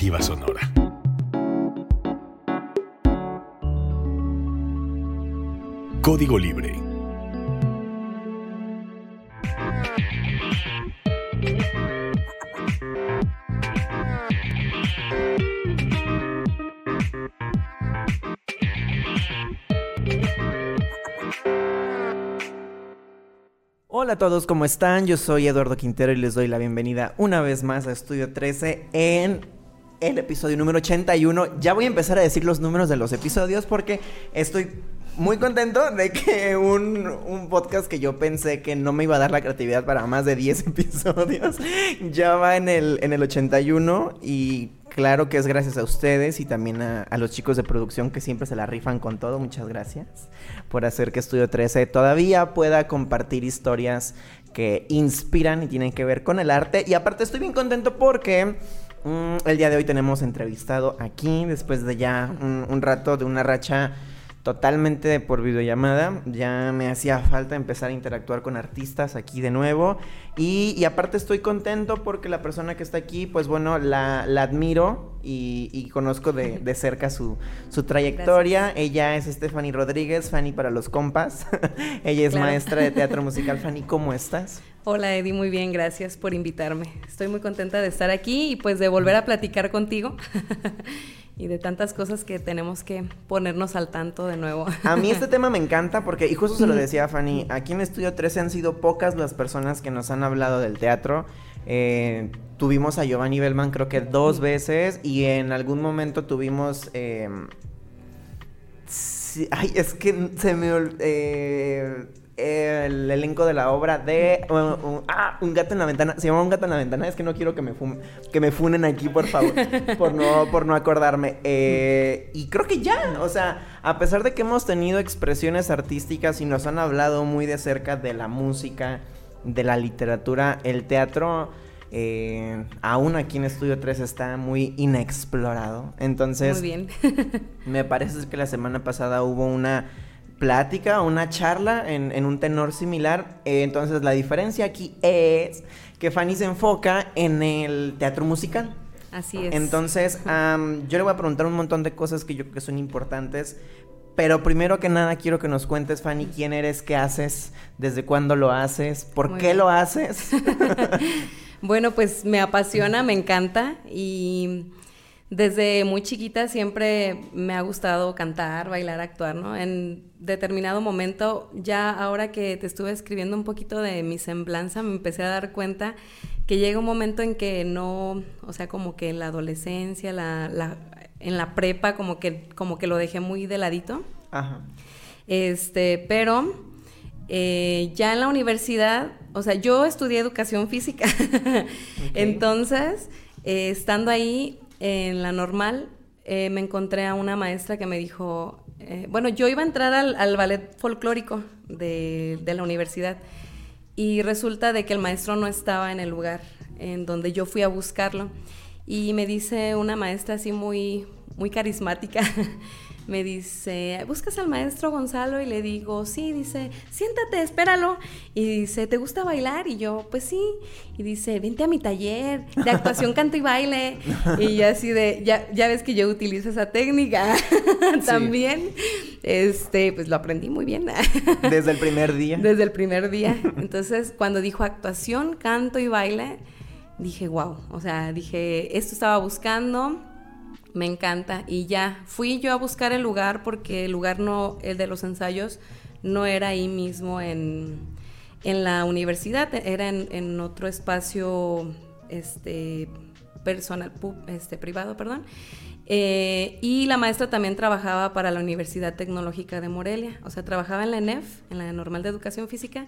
Sonora. Código Libre. Hola a todos, ¿cómo están? Yo soy Eduardo Quintero y les doy la bienvenida una vez más a Estudio 13 en el episodio número 81. Ya voy a empezar a decir los números de los episodios porque estoy muy contento de que un, un, podcast que yo pensé que no me iba a dar la creatividad para más de 10 episodios ya va en el, en el 81 y claro que es gracias a ustedes y también a, a, los chicos de producción que siempre se la rifan con todo. Muchas gracias por hacer que Estudio 13 todavía pueda compartir historias que inspiran y tienen que ver con el arte. Y aparte estoy bien contento porque mmm, el día de hoy tenemos entrevistado aquí, después de ya un, un rato de una racha totalmente por videollamada. Ya me hacía falta empezar a interactuar con artistas aquí de nuevo. Y, y aparte estoy contento porque la persona que está aquí, pues bueno, la, la admiro y, y, conozco de, de cerca su, su trayectoria. Gracias. Ella es Stephanie Rodríguez, Fanny para los compas. Ella es claro. maestra de teatro musical. Fanny, ¿cómo estás? Hola Eddie, muy bien, gracias por invitarme. Estoy muy contenta de estar aquí y pues de volver a platicar contigo. y de tantas cosas que tenemos que ponernos al tanto de nuevo. A mí este tema me encanta porque, y justo se lo decía a Fanny, aquí en Estudio 13 han sido pocas las personas que nos han hablado del teatro. Eh, tuvimos a Giovanni Bellman creo que dos veces y en algún momento tuvimos... Eh, sí, ay, es que se me... Eh, el elenco de la obra de uh, uh, ah, Un gato en la ventana. Se llama Un gato en la ventana. Es que no quiero que me, fum que me funen aquí, por favor. por, no, por no acordarme. Eh, y creo que ya. O sea, a pesar de que hemos tenido expresiones artísticas y nos han hablado muy de cerca de la música, de la literatura, el teatro. Eh, aún aquí en Estudio 3 está muy inexplorado. Entonces, muy bien. me parece que la semana pasada hubo una plática, una charla en, en un tenor similar. Eh, entonces la diferencia aquí es que Fanny se enfoca en el teatro musical. Así es. Entonces um, yo le voy a preguntar un montón de cosas que yo creo que son importantes. Pero primero que nada quiero que nos cuentes, Fanny, quién eres, qué haces, desde cuándo lo haces, por Muy qué bien. lo haces. bueno, pues me apasiona, me encanta y desde muy chiquita siempre me ha gustado cantar, bailar, actuar, ¿no? En determinado momento, ya ahora que te estuve escribiendo un poquito de mi semblanza, me empecé a dar cuenta que llega un momento en que no, o sea, como que en la adolescencia, la, la, en la prepa, como que, como que lo dejé muy de ladito. Ajá. Este, pero eh, ya en la universidad, o sea, yo estudié educación física. okay. Entonces, eh, estando ahí, en la normal eh, me encontré a una maestra que me dijo, eh, bueno, yo iba a entrar al, al ballet folclórico de, de, la universidad y resulta de que el maestro no estaba en el lugar en donde yo fui a buscarlo. Y me dice una maestra así muy, muy carismática, me dice, ¿buscas al maestro Gonzalo? Y le digo, sí, dice, siéntate, espéralo. Y dice, ¿te gusta bailar? Y yo, pues sí. Y dice, vente a mi taller de actuación, canto y baile. Y yo así de, ya, ya ves que yo utilizo esa técnica también. Sí. Este, pues lo aprendí muy bien. Desde el primer día. Desde el primer día. Entonces, cuando dijo actuación, canto y baile, dije, wow. O sea, dije, esto estaba buscando me encanta. Y ya, fui yo a buscar el lugar porque el lugar no, el de los ensayos, no era ahí mismo en, en la universidad, era en, en, otro espacio este, personal, este, privado, perdón. Eh, y la maestra también trabajaba para la Universidad Tecnológica de Morelia, o sea, trabajaba en la ENEF, en la Normal de Educación Física,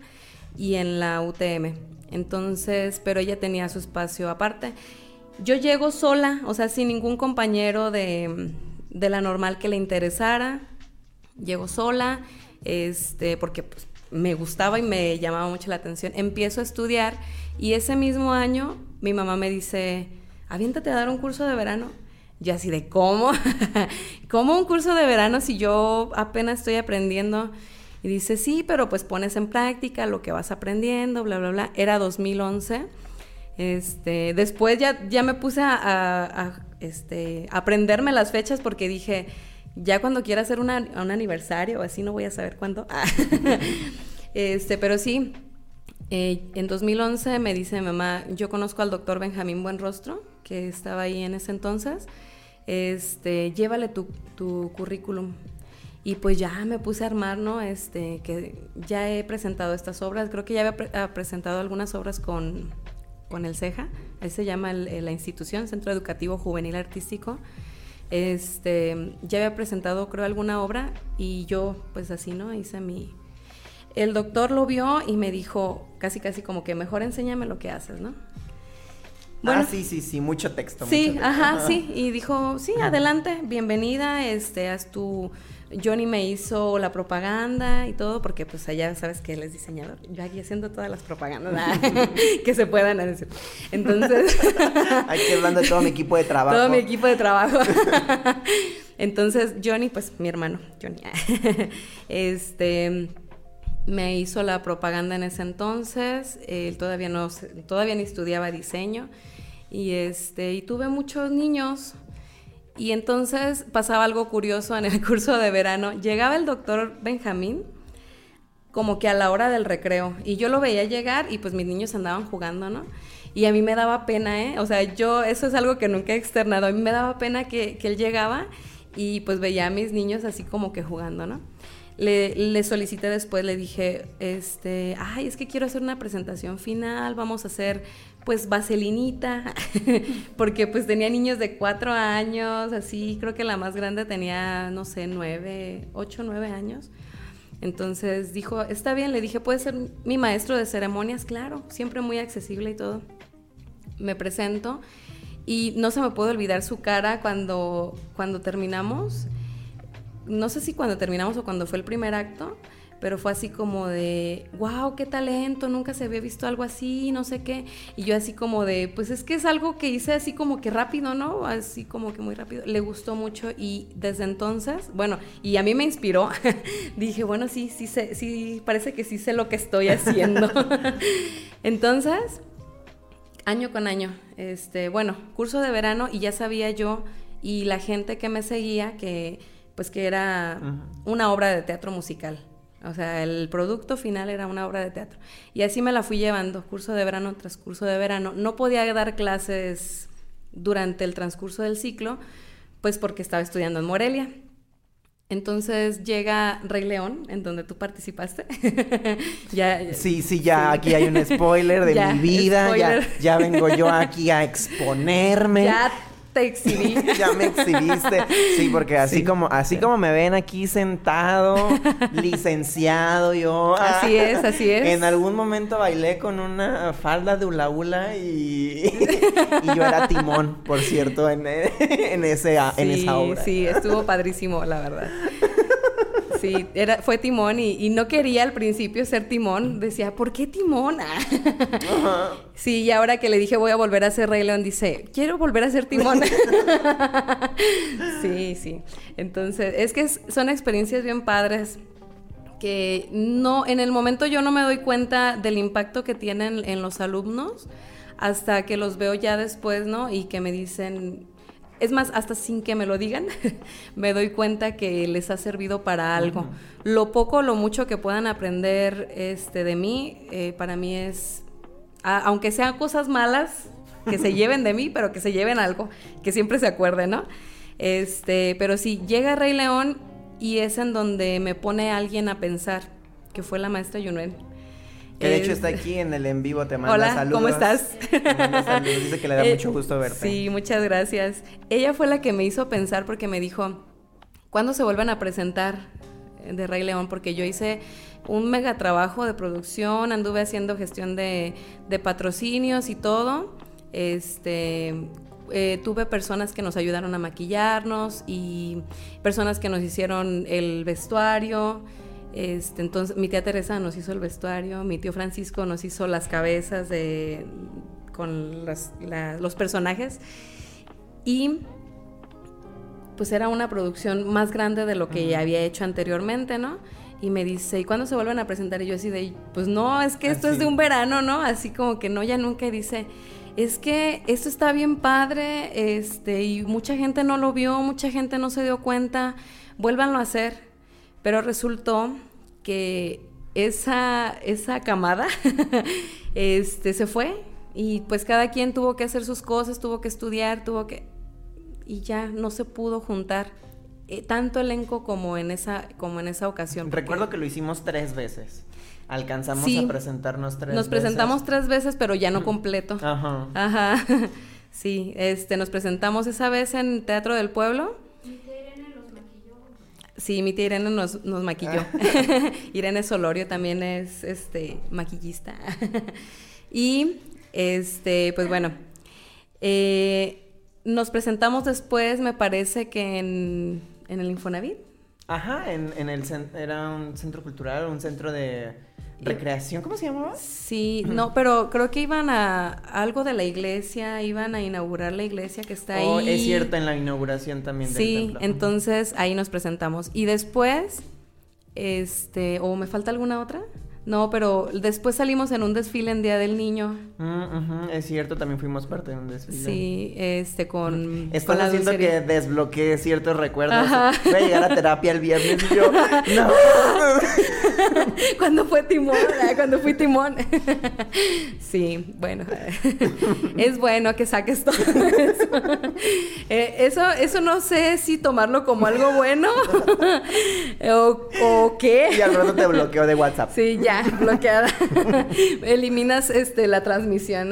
y en la UTM. Entonces, pero ella tenía su espacio aparte. Yo llego sola, o sea, sin ningún compañero de, de la normal que le interesara. Llego sola, este, porque pues, me gustaba y me llamaba mucho la atención. Empiezo a estudiar y ese mismo año mi mamá me dice, aviéntate a dar un curso de verano. Yo así de, ¿cómo? ¿Cómo un curso de verano si yo apenas estoy aprendiendo? Y dice, sí, pero pues pones en práctica lo que vas aprendiendo, bla, bla, bla. Era 2011 este, después ya, ya me puse a, este, aprenderme las fechas porque dije, ya cuando quiera hacer un aniversario así, no voy a saber cuándo. este, pero sí, eh, en 2011 me dice mi mamá, yo conozco al doctor Benjamín Buenrostro, que estaba ahí en ese entonces, llévale tu, currículum. Y pues ya me puse a armar, ¿no? Este, que ya he presentado estas obras, creo que ya había presentado algunas obras con, con el CEJA, ahí se llama la institución, Centro Educativo Juvenil Artístico. Este, ya había presentado, creo, alguna obra y yo, pues así, ¿no? Hice mi... El doctor lo vio y me dijo, casi, casi como que mejor enséñame lo que haces, ¿no? Bueno, ah, sí, sí, sí, mucho texto. Sí, ajá, sí. Y dijo, sí, adelante, bienvenida, este, haz tu Johnny me hizo la propaganda y todo, porque pues allá sabes que él es diseñador. Yo aquí haciendo todas las propagandas que se puedan hacer. Entonces. aquí hablando de todo mi equipo de trabajo. Todo mi equipo de trabajo. Entonces, Johnny, pues mi hermano, Johnny, este me hizo la propaganda en ese entonces. Él todavía no, todavía ni estudiaba diseño. Y este, y tuve muchos niños y entonces pasaba algo curioso en el curso de verano. Llegaba el doctor Benjamín como que a la hora del recreo y yo lo veía llegar y pues mis niños andaban jugando, ¿no? Y a mí me daba pena, ¿eh? O sea, yo, eso es algo que nunca he externado, a mí me daba pena que, él llegaba y pues veía a mis niños así como que jugando, ¿no? Le, le, solicité después, le dije, este, ay, es que quiero hacer una presentación final, vamos a hacer pues vaselinita, porque pues tenía niños de cuatro años, así, creo que la más grande tenía, no sé, nueve, ocho, nueve años. Entonces dijo, está bien, le dije, puede ser mi maestro de ceremonias, claro, siempre muy accesible y todo. Me presento y no se me puede olvidar su cara cuando, cuando terminamos, no sé si cuando terminamos o cuando fue el primer acto, pero fue así como de, wow, qué talento, nunca se había visto algo así, no sé qué. Y yo así como de, pues es que es algo que hice así como que rápido, ¿no? Así como que muy rápido. Le gustó mucho y desde entonces, bueno, y a mí me inspiró. Dije, bueno, sí, sí, sé, sí, parece que sí sé lo que estoy haciendo. entonces, año con año, este, bueno, curso de verano y ya sabía yo y la gente que me seguía que pues que era una obra de teatro musical. O sea, el producto final era una obra de teatro. Y así me la fui llevando, curso de verano tras curso de verano. No podía dar clases durante el transcurso del ciclo, pues porque estaba estudiando en Morelia. Entonces llega Rey León, en donde tú participaste. ya, sí, sí, ya aquí hay un spoiler de mi vida. Ya, ya, vengo yo aquí a exponerme. Ya te exhibí. ya me exhibiste. Sí, porque así como así como me ven aquí sentado, licenciado yo. Así es, así es. En algún momento bailé con una falda de hula hula y, y yo era timón, por cierto, en, en, ese, en esa obra. Sí, estuvo padrísimo, la verdad sí, era, fue Timón y, no quería al principio ser Timón. Decía, ¿por qué Timón? Sí, y ahora que le dije voy a volver a ser Rey León, dice, quiero volver a ser Timón. sí, sí. Entonces, es que son experiencias bien padres que no, en el momento yo no me doy cuenta del impacto que tienen en los alumnos hasta que los veo ya después, ¿no? Y que me dicen, es más, hasta sin que me lo digan, me doy cuenta que les ha servido para algo. Lo poco o lo mucho que puedan aprender este, de mí, eh, para mí es, aunque sean cosas malas, que se lleven de mí, pero que se lleven algo, que siempre se acuerden, ¿no? Este, pero sí, llega Rey León y es en donde me pone alguien a pensar, que fue la maestra Yunuen. Que de hecho está aquí en el en vivo, te manda Hola, saludos. ¿cómo estás? dice que le da mucho gusto verte. Sí, muchas gracias. Ella fue la que me hizo pensar porque me dijo, ¿cuándo se vuelven a presentar de Rey León? Porque yo hice un mega trabajo de producción, anduve haciendo gestión de, patrocinios y todo. Este, eh, tuve personas que nos ayudaron a maquillarnos y personas que nos hicieron el vestuario. Este, entonces, mi tía Teresa nos hizo el vestuario, mi tío Francisco nos hizo las cabezas de, con los personajes. Y pues era una producción más grande de lo que ya había hecho anteriormente, ¿no? Y me dice, ¿y cuándo se vuelven a presentar? Y yo así de, pues no, es que esto es de un verano, ¿no? Así como que no, ya nunca. Y dice, es que esto está bien padre, este, y mucha gente no lo vio, mucha gente no se dio cuenta, vuélvanlo a hacer. Pero resultó que esa, esa camada este, se fue y pues cada quien tuvo que hacer sus cosas, tuvo que estudiar, tuvo que... y ya no se pudo juntar. Eh, tanto elenco como en esa, como en esa ocasión. Recuerdo que lo hicimos tres veces. Alcanzamos a presentarnos tres veces. Nos presentamos tres veces, pero ya no completo. Ajá. Ajá. Sí, este, nos presentamos esa vez en Teatro del Pueblo. Mi tía Irene los maquilló. Sí, mi tía Irene nos, nos maquilló. Irene Solorio también es este maquillista. y este, pues bueno. Eh, nos presentamos después, me parece que en, en el Infonavit. Ajá, en, en el era un centro cultural, un centro de recreación, ¿cómo se llamaba? Sí, no, pero creo que iban a algo de la iglesia, iban a inaugurar la iglesia que está oh, ahí. Es cierto, en la inauguración también. Del sí, entonces ahí nos presentamos. Y después, este, o me falta alguna otra. No, pero después salimos en un desfile en Día del Niño. Mm, es cierto, también fuimos parte de un desfile. Sí, este, con... Están haciendo que desbloquee ciertos recuerdos. Voy a llegar a terapia el viernes y yo... ¡No! cuando fue Timón, cuando fui Timón. sí, bueno. es bueno que saques todo eso. Eh, eso. Eso no sé si tomarlo como algo bueno o, o qué. Y al rato te bloqueo de WhatsApp. Sí, ya bloqueada. Eliminas este, la transmisión.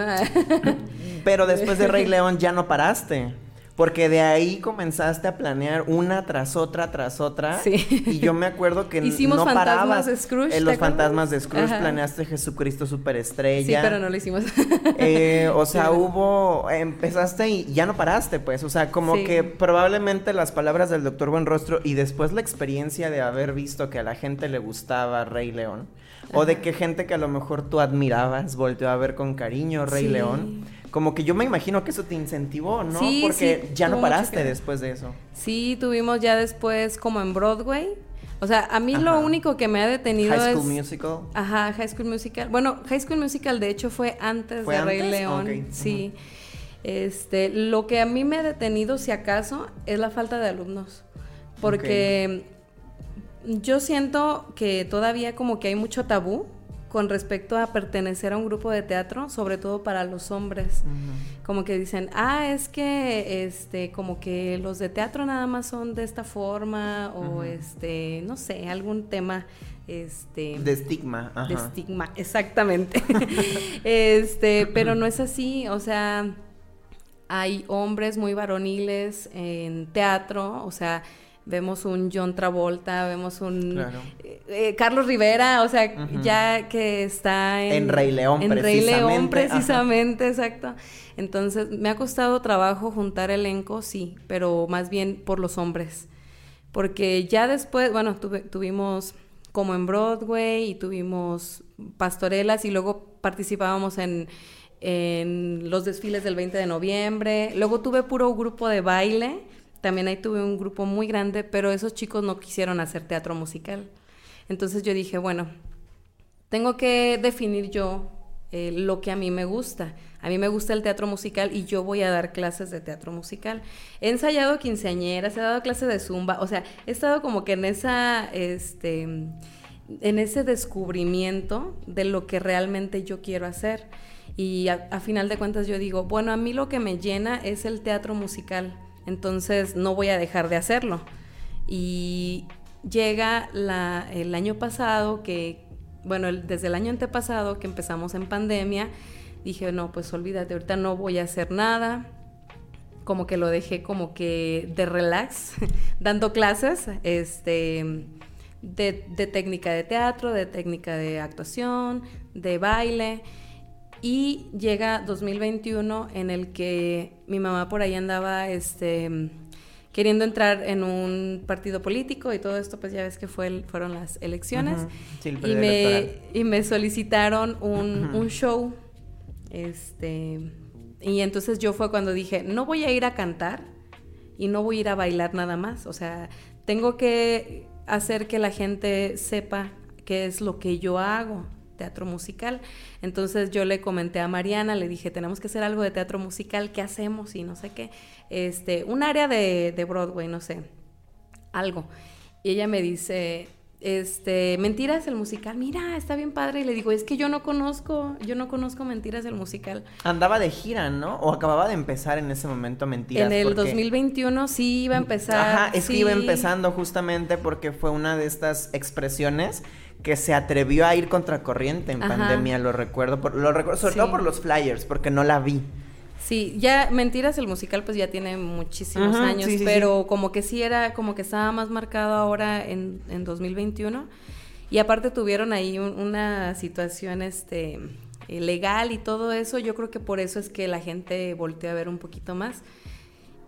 Pero después de Rey León ya no paraste. Porque de ahí comenzaste a planear una tras otra, tras otra. Sí. Y yo me acuerdo que hicimos no fantasmas de Scrooge. En los fantasmas de Scrooge planeaste Jesucristo Superestrella. Sí, pero no lo hicimos. Eh, o sea, hubo. Empezaste y ya no paraste, pues. O sea, como que probablemente las palabras del doctor Buenrostro y después la experiencia de haber visto que a la gente le gustaba Rey León o de que gente que a lo mejor tú admirabas volteó a ver con cariño Rey León. Como que yo me imagino que eso te incentivó, ¿no? Sí, Porque ya no paraste después de eso. Sí, tuvimos ya después como en Broadway. O sea, a mí lo único que me ha detenido High School Musical. Ajá, High School Musical. Bueno, High School Musical de hecho fue antes de Rey León. Sí. Este, lo que a mí me ha detenido, si acaso, es la falta de alumnos. Porque yo siento que todavía como que hay mucho tabú con respecto a pertenecer a un grupo de teatro, sobre todo para los hombres. Como que dicen, ah, es que este, como que los de teatro nada más son de esta forma, o este, no sé, algún tema este de estigma de estigma exactamente. Este pero no es así o sea hay hombres muy varoniles en teatro o sea vemos un John Travolta, vemos un eh, eh, Carlos Rivera, o sea, ya que está en, Rey León, en Rey León precisamente, exacto. Entonces, me ha costado trabajo juntar elenco, sí, pero más bien por los hombres. Porque ya después, bueno, tuvimos como en Broadway y tuvimos pastorelas y luego participábamos en, en los desfiles del 20 de noviembre. Luego tuve puro grupo de baile también ahí tuve un grupo muy grande, pero esos chicos no quisieron hacer teatro musical. Entonces yo dije, bueno, tengo que definir yo eh, lo que a mí me gusta. A mí me gusta el teatro musical y yo voy a dar clases de teatro musical. He ensayado quinceañeras, he dado clases de zumba, o sea, he estado como que en esa, este, en ese descubrimiento de lo que realmente yo quiero hacer. Y a final de cuentas yo digo, bueno, a mí lo que me llena es el teatro musical entonces no voy a dejar de hacerlo. Y llega el año pasado que, bueno, desde el año antepasado que empezamos en pandemia, dije, no, pues olvídate, ahorita no voy a hacer nada. Como que lo dejé como que de relax, dando clases, este, de, de técnica de teatro, de técnica de actuación, de baile. Y llega 2021 en el que mi mamá por ahí andaba este, queriendo entrar en un partido político y todo esto, pues ya ves que fue fueron las elecciones. y, me, y me solicitaron un, un, show. Este, y entonces yo fue cuando dije, no voy a ir a cantar y no voy a ir a bailar nada más. O sea, tengo que hacer que la gente sepa qué es lo que yo hago teatro musical. Entonces yo le comenté a Mariana, le dije, tenemos que hacer algo de teatro musical, ¿qué hacemos? Y no sé qué. Este, un área de, de Broadway, no sé, algo. Y ella me dice, este, Mentiras el musical, mira, está bien padre. Y le digo, es que yo no conozco, yo no conozco Mentiras el musical. Andaba de gira, ¿no? O acababa de empezar en ese momento Mentiras. En el 2021 sí iba a empezar. Ajá, es que iba empezando justamente porque fue una de estas expresiones que se atrevió a ir contracorriente en pandemia, lo recuerdo, por, lo recuerdo sobre todo por los flyers, porque no la vi. Sí, ya Mentiras el musical pues ya tiene muchísimos años, pero como que sí era, como que estaba más marcado ahora en, en 2021. Y aparte tuvieron ahí una situación este eh, legal y todo eso, yo creo que por eso es que la gente volteó a ver un poquito más.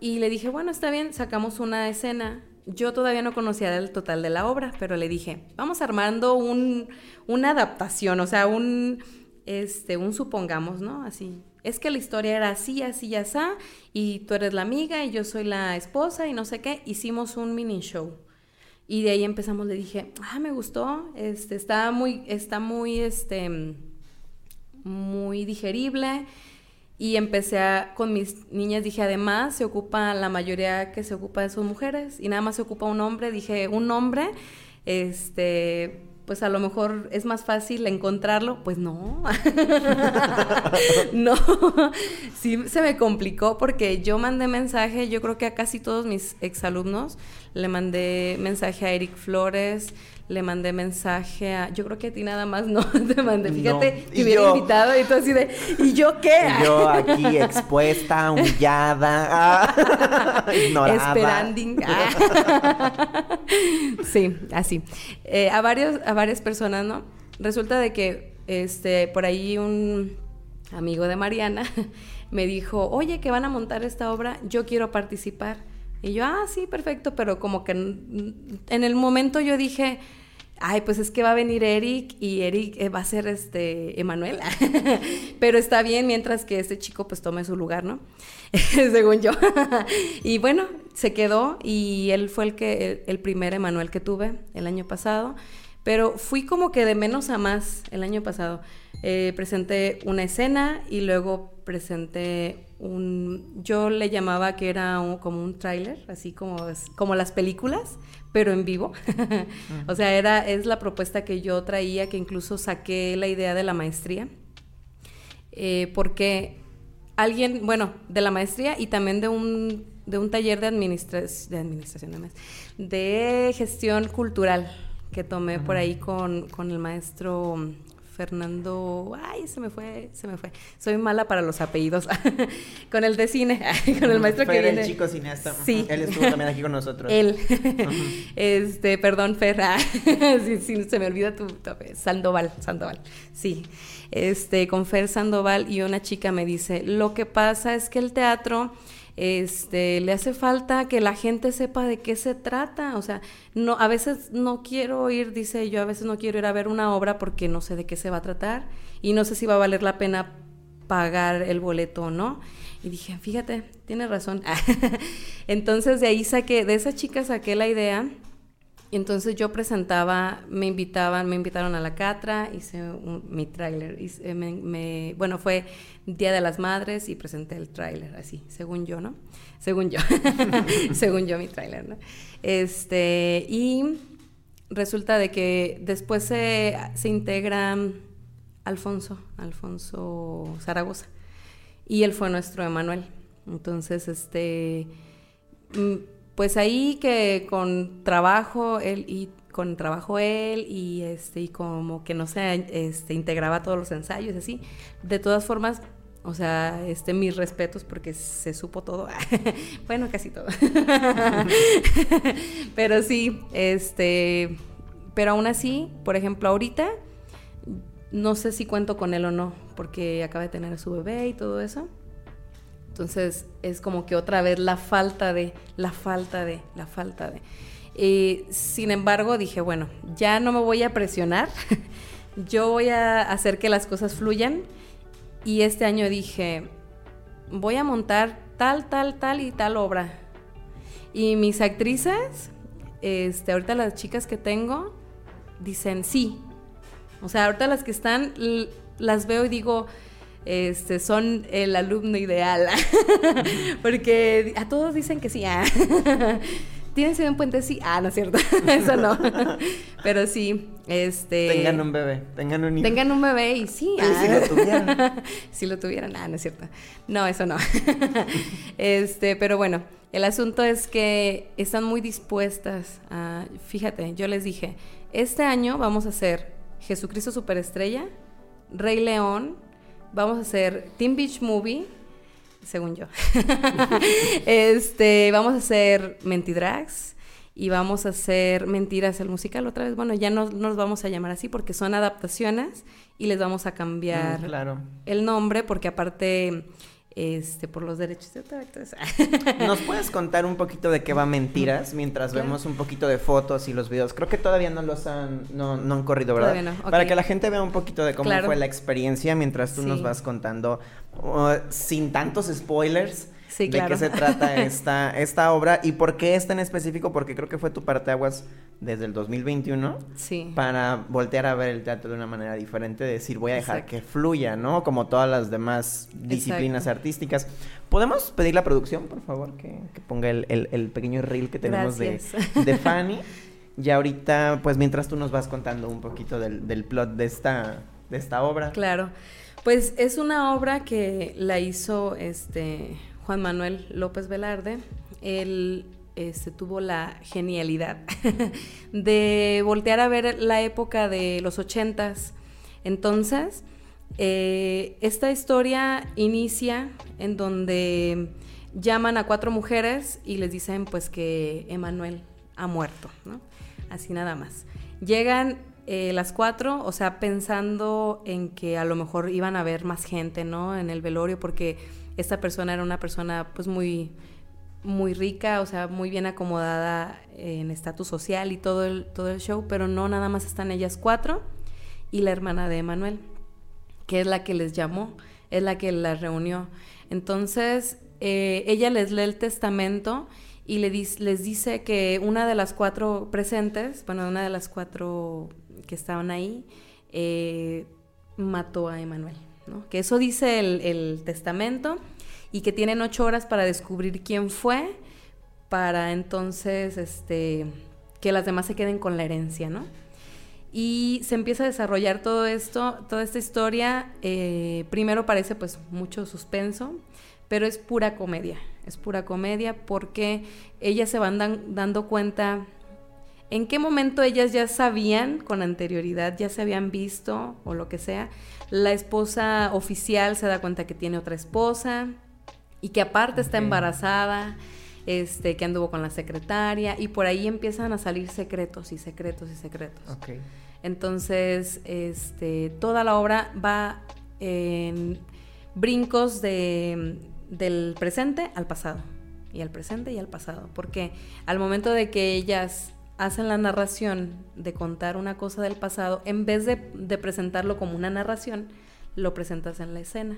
Y le dije, bueno, está bien, sacamos una escena. Yo todavía no conocía el total de la obra, pero le dije, vamos armando un, una adaptación, o sea, un, este, un supongamos, ¿no? Así, es que la historia era así, así y así, y tú eres la amiga y yo soy la esposa y no sé qué, hicimos un mini show. Y de ahí empezamos, le dije, ah, me gustó, este, está muy, está muy, este, muy digerible. Y empecé a, con mis niñas, dije, además se ocupa, la mayoría que se ocupa de sus mujeres, y nada más se ocupa un hombre, dije, un hombre, este, pues a lo mejor es más fácil encontrarlo, pues no. no, sí se me complicó porque yo mandé mensaje, yo creo que a casi todos mis exalumnos, le mandé mensaje a Eric Flores, le mandé mensaje a. Yo creo que a ti nada más no te mandé. Fíjate, te hubiera invitado y tú así de. ¿Y yo qué? yo aquí expuesta, humillada, ignorada. Esperanding. sí, así. Eh, a, varios, a varias personas, ¿no? Resulta de que este, por ahí un amigo de Mariana me dijo, oye, que van a montar esta obra, yo quiero participar. Y yo, ah, sí, perfecto, pero como que en, el momento yo dije, ay, pues es que va a venir Eric y Eric eh, va a ser este Emanuel. pero está bien mientras que este chico pues tome su lugar, ¿no? Según yo. y bueno, se quedó y él fue el que el primer Emanuel que tuve el año pasado. Pero fui como que de menos a más el año pasado. Eh, presenté una escena y luego presenté un... Yo le llamaba que era como un tráiler, así como, como las películas, pero en vivo. o sea, era, es la propuesta que yo traía, que incluso saqué la idea de la maestría. Eh, porque alguien, bueno, de la maestría y también de un, de un taller de, administración de administración, de gestión cultural que tomé por ahí con, el maestro Fernando, ay, se me fue, se me fue. Soy mala para los apellidos. con el de cine, con el maestro que viene. el chico cineasta. Sí. Él estuvo también aquí con nosotros. Él. Este, perdón, Ferra. sí, se me olvida tu, tu, Sandoval, Sandoval. Sí. Este, con Fer Sandoval y una chica me dice, "Lo que pasa es que el teatro este, le hace falta que la gente sepa de qué se trata, o sea, no, a veces no quiero ir, dice yo, a veces no quiero ir a ver una obra porque no sé de qué se va a tratar y no sé si va a valer la pena pagar el boleto o no. Y dije, fíjate, tiene razón. Entonces de ahí saqué, de esa chica saqué la idea y entonces yo presentaba, me invitaban, me invitaron a la Catra, hice mi tráiler. Me, bueno, fue Día de las Madres y presenté el tráiler, así, según yo, ¿no? Según yo, según yo mi tráiler, ¿no? Este, y resulta de que después se, se integra Alfonso, Alfonso Zaragoza, y él fue nuestro Emanuel. Entonces, este pues ahí que con trabajo él y con trabajo él y este y como que no se este, integraba todos los ensayos así. De todas formas o sea este mis respetos porque se supo todo. Bueno casi todo. Pero sí este pero aún así por ejemplo ahorita no sé si cuento con él o no porque acaba de tener a su bebé y todo eso entonces es como que otra vez la falta de, la falta de, la falta de. Y, sin embargo, dije, bueno, ya no me voy a presionar, yo voy a hacer que las cosas fluyan. Y este año dije, voy a montar tal, tal, tal y tal obra. Y mis actrices, este, ahorita las chicas que tengo, dicen sí. O sea, ahorita las que están, las veo y digo, este, son el alumno ideal. Porque a todos dicen que sí. Ah. ¿Tienes un puente? Sí. Ah, no es cierto. Eso no. Pero sí, este... Tengan un bebé, tengan un hijo. Tengan un bebé y sí. Ah. Si lo tuvieran. si lo tuvieran. Ah, no es cierto. No, eso no. este, pero bueno, el asunto es que están muy dispuestas a... Fíjate, yo les dije, este año vamos a hacer Jesucristo Superestrella, Rey León, vamos a hacer Team Beach Movie según yo. este, vamos a hacer Mentidrags y vamos a hacer Mentiras el musical otra vez. Bueno, ya no, nos vamos a llamar así porque son adaptaciones y les vamos a cambiar mm, el nombre porque aparte este, por los derechos de autor. ¿Nos puedes contar un poquito de qué va Mentiras mientras vemos un poquito de fotos y los videos? Creo que todavía no los han, no, no han corrido, ¿verdad? Para que la gente vea un poquito de cómo fue la experiencia mientras tú nos vas contando, uh, sin tantos spoilers, de qué se trata esta, esta obra y por qué esta en específico, porque creo que fue tu parteaguas desde el 2021 sí. para voltear a ver el teatro de una manera diferente, decir voy a dejar que fluya, ¿no? Como todas las demás disciplinas artísticas. ¿Podemos pedir la producción, por favor, que, ponga el, pequeño reel que tenemos de, de Fanny? Y ahorita, pues mientras tú nos vas contando un poquito del, del plot de esta, de esta obra. Claro. Pues es una obra que la hizo este Juan Manuel López Velarde, él este, tuvo la genialidad de voltear a ver la época de los ochentas. Entonces, eh, esta historia inicia en donde llaman a cuatro mujeres y les dicen pues que Emanuel ha muerto, ¿no? Así nada más. Llegan eh, las cuatro, o sea, pensando en que a lo mejor iban a ver más gente, ¿no? En el velorio, porque esta persona era una persona pues muy, muy rica, o sea, muy bien acomodada en estatus social y todo el, todo el show, pero no nada más están ellas cuatro y la hermana de Emanuel, que es la que les llamó, es la que las reunió. Entonces, eh, ella les lee el testamento y le les dice que una de las cuatro presentes, bueno, una de las cuatro que estaban ahí, eh, mató a Emanuel. Que eso dice el, testamento y que tienen ocho horas para descubrir quién fue, para entonces este, que las demás se queden con la herencia, ¿no? Y se empieza a desarrollar todo esto, toda esta historia. Eh, primero parece pues mucho suspenso, pero es pura comedia. Es pura comedia porque ellas se van dando cuenta en qué momento ellas ya sabían con anterioridad, ya se habían visto o lo que sea, la esposa oficial se da cuenta que tiene otra esposa y que aparte está embarazada, este, que anduvo con la secretaria y por ahí empiezan a salir secretos y secretos y secretos. Entonces, este, toda la obra va en brincos de, del presente al pasado y al presente y al pasado, porque al momento de que ellas hacen la narración de contar una cosa del pasado, en vez de, presentarlo como una narración, lo presentas en la escena.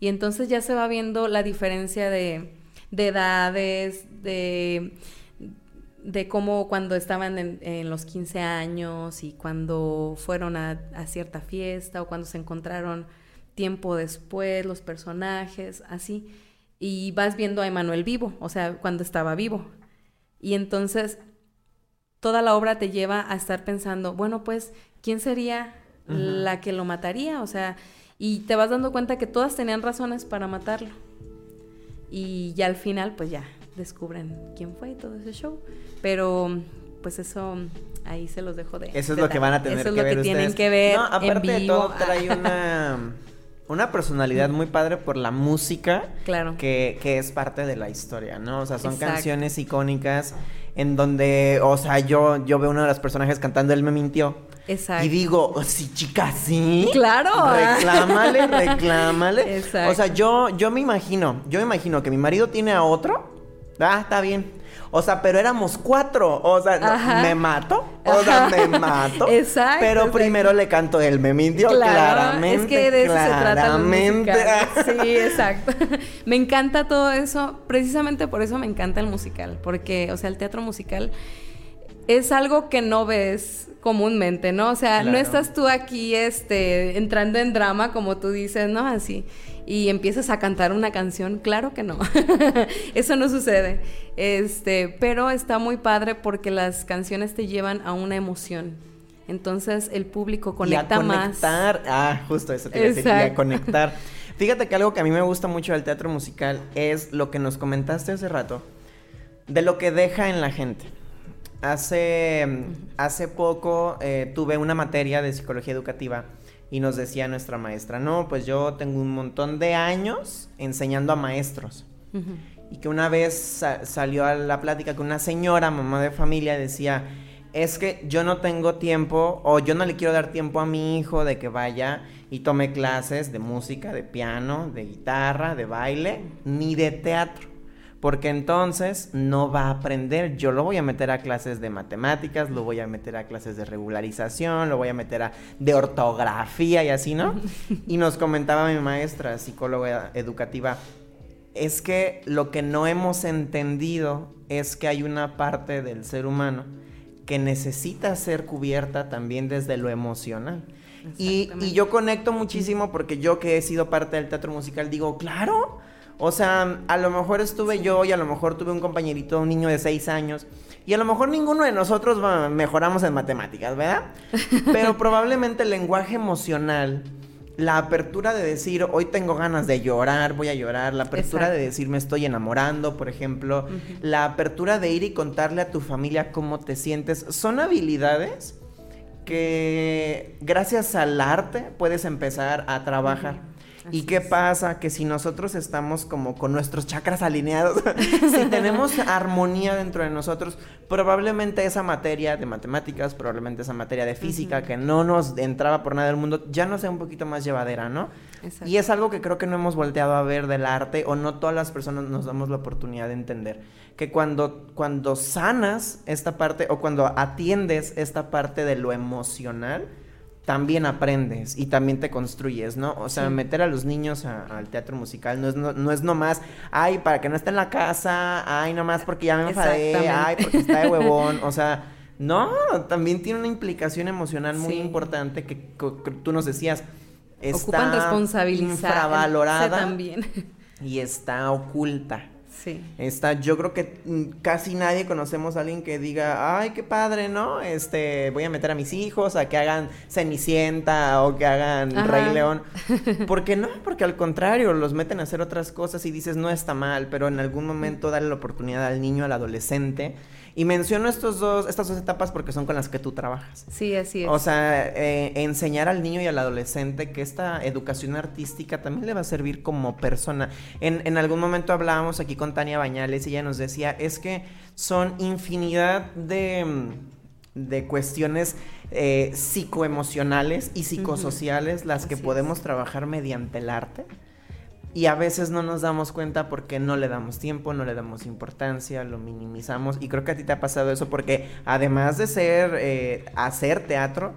Y entonces ya se va viendo la diferencia de, edades, de, de cómo cuando estaban en, los 15 años y cuando fueron a, a, cierta fiesta o cuando se encontraron tiempo después los personajes, así. Y vas viendo a Emanuel vivo, o sea, cuando estaba vivo. Y entonces toda la obra te lleva a estar pensando, bueno, pues, ¿quién sería la que lo mataría? O sea, y te vas dando cuenta que todas tenían razones para matarlo. Y ya al final, pues ya descubren quién fue y todo ese show. Pero, pues eso, ahí se los dejo de. Eso es lo que van a tener eso que es lo que tienen que ver. No, aparte de todo, trae una. una personalidad muy padre por la música claro. que, que, es parte de la historia, ¿no? O sea, son canciones icónicas en donde, o sea, yo, yo veo uno de los personajes cantando, él me mintió. Exacto. Y digo, oh, sí, chica, sí. Claro. Reclámale, reclámale. Exacto. O sea, yo, yo me imagino, yo me imagino que mi marido tiene a otro. Ah, está bien. O sea, pero éramos cuatro. O sea, me mato. O sea, me mato. Exacto. Pero primero le canto él, me mintió claramente. Es que de eso se trata Sí, exacto. me encanta todo eso. Precisamente por eso me encanta el musical. Porque, o sea, el teatro musical es algo que no ves comúnmente, ¿no? O sea, no estás tú aquí este entrando en drama como tú dices, ¿no? Así y empiezas a cantar una canción, claro que no. Eso no sucede. Este, pero está muy padre porque las canciones te llevan a una emoción. Entonces, el público conecta y a más. conectar. Ah, justo eso te iba a decir, y a Exacto. conectar. Fíjate que algo que a mí me gusta mucho del teatro musical es lo que nos comentaste hace rato, de lo que deja en la gente. Hace, hace poco eh, tuve una materia de psicología educativa y nos decía nuestra maestra, no, pues yo tengo un montón de años enseñando a maestros. Y que una vez sa- salió a la plática que una señora, mamá de familia, decía, es que yo no tengo tiempo o yo no le quiero dar tiempo a mi hijo de que vaya y tome clases de música, de piano, de guitarra, de baile, ni de teatro. Porque entonces no va a aprender. Yo lo voy a meter a clases de matemáticas, lo voy a meter a clases de regularización, lo voy a meter a de ortografía y así, ¿no? Y nos comentaba mi maestra, psicóloga educativa, es que lo que no hemos entendido es que hay una parte del ser humano que necesita ser cubierta también desde lo emocional. Y, y yo conecto muchísimo porque yo que he sido parte del teatro musical digo, claro. O sea, a lo mejor estuve yo y a lo mejor tuve un compañerito, un niño de seis años, y a lo mejor ninguno de nosotros mejoramos en matemáticas, ¿verdad? Pero probablemente el lenguaje emocional, la apertura de decir, hoy tengo ganas de llorar, voy a llorar, la apertura Exacto. de decir, me estoy enamorando, por ejemplo, la apertura de ir y contarle a tu familia cómo te sientes, son habilidades que gracias al arte puedes empezar a trabajar. ¿Y Así qué es. pasa? Que si nosotros estamos como con nuestros chakras alineados, si tenemos armonía dentro de nosotros, probablemente esa materia de matemáticas, probablemente esa materia de física que no nos entraba por nada del mundo, ya no sea un poquito más llevadera, ¿no? Exacto. Y es algo que creo que no hemos volteado a ver del arte o no todas las personas nos damos la oportunidad de entender. Que cuando, cuando sanas esta parte o cuando atiendes esta parte de lo emocional, también aprendes y también te construyes, ¿no? O sea, Sí. meter a los niños al teatro musical no es, no, no es nomás, ay, para que no esté en la casa, ay, nomás porque ya me enfadé, ay, porque está de huevón, o sea, no, también tiene una implicación emocional muy Sí. importante que, tú nos decías. Ocupan está responsabilizar infravalorada también. y está oculta. Sí. Está, yo creo que mm, casi nadie conocemos a alguien que diga, ay, qué padre, ¿no? Este, voy a meter a mis hijos a que hagan Cenicienta o que hagan Ajá. Rey León. ¿Por qué no? Porque al contrario, los meten a hacer otras cosas y dices, no está mal, pero en algún momento dale la oportunidad al niño, al adolescente. Y menciono estos dos, estas dos etapas porque son con las que tú trabajas. Sí, así es. O sea, eh, enseñar al niño y al adolescente que esta educación artística también le va a servir como persona. En, en algún momento hablábamos aquí con Tania Bañales y ella nos decía, es que son infinidad de, mm, de cuestiones eh, psicoemocionales y psicosociales las que Así es. podemos trabajar mediante el arte. Y a veces no nos damos cuenta porque no le damos tiempo, no le damos importancia, lo minimizamos. Y creo que a ti te ha pasado eso porque además de ser, eh, hacer teatro,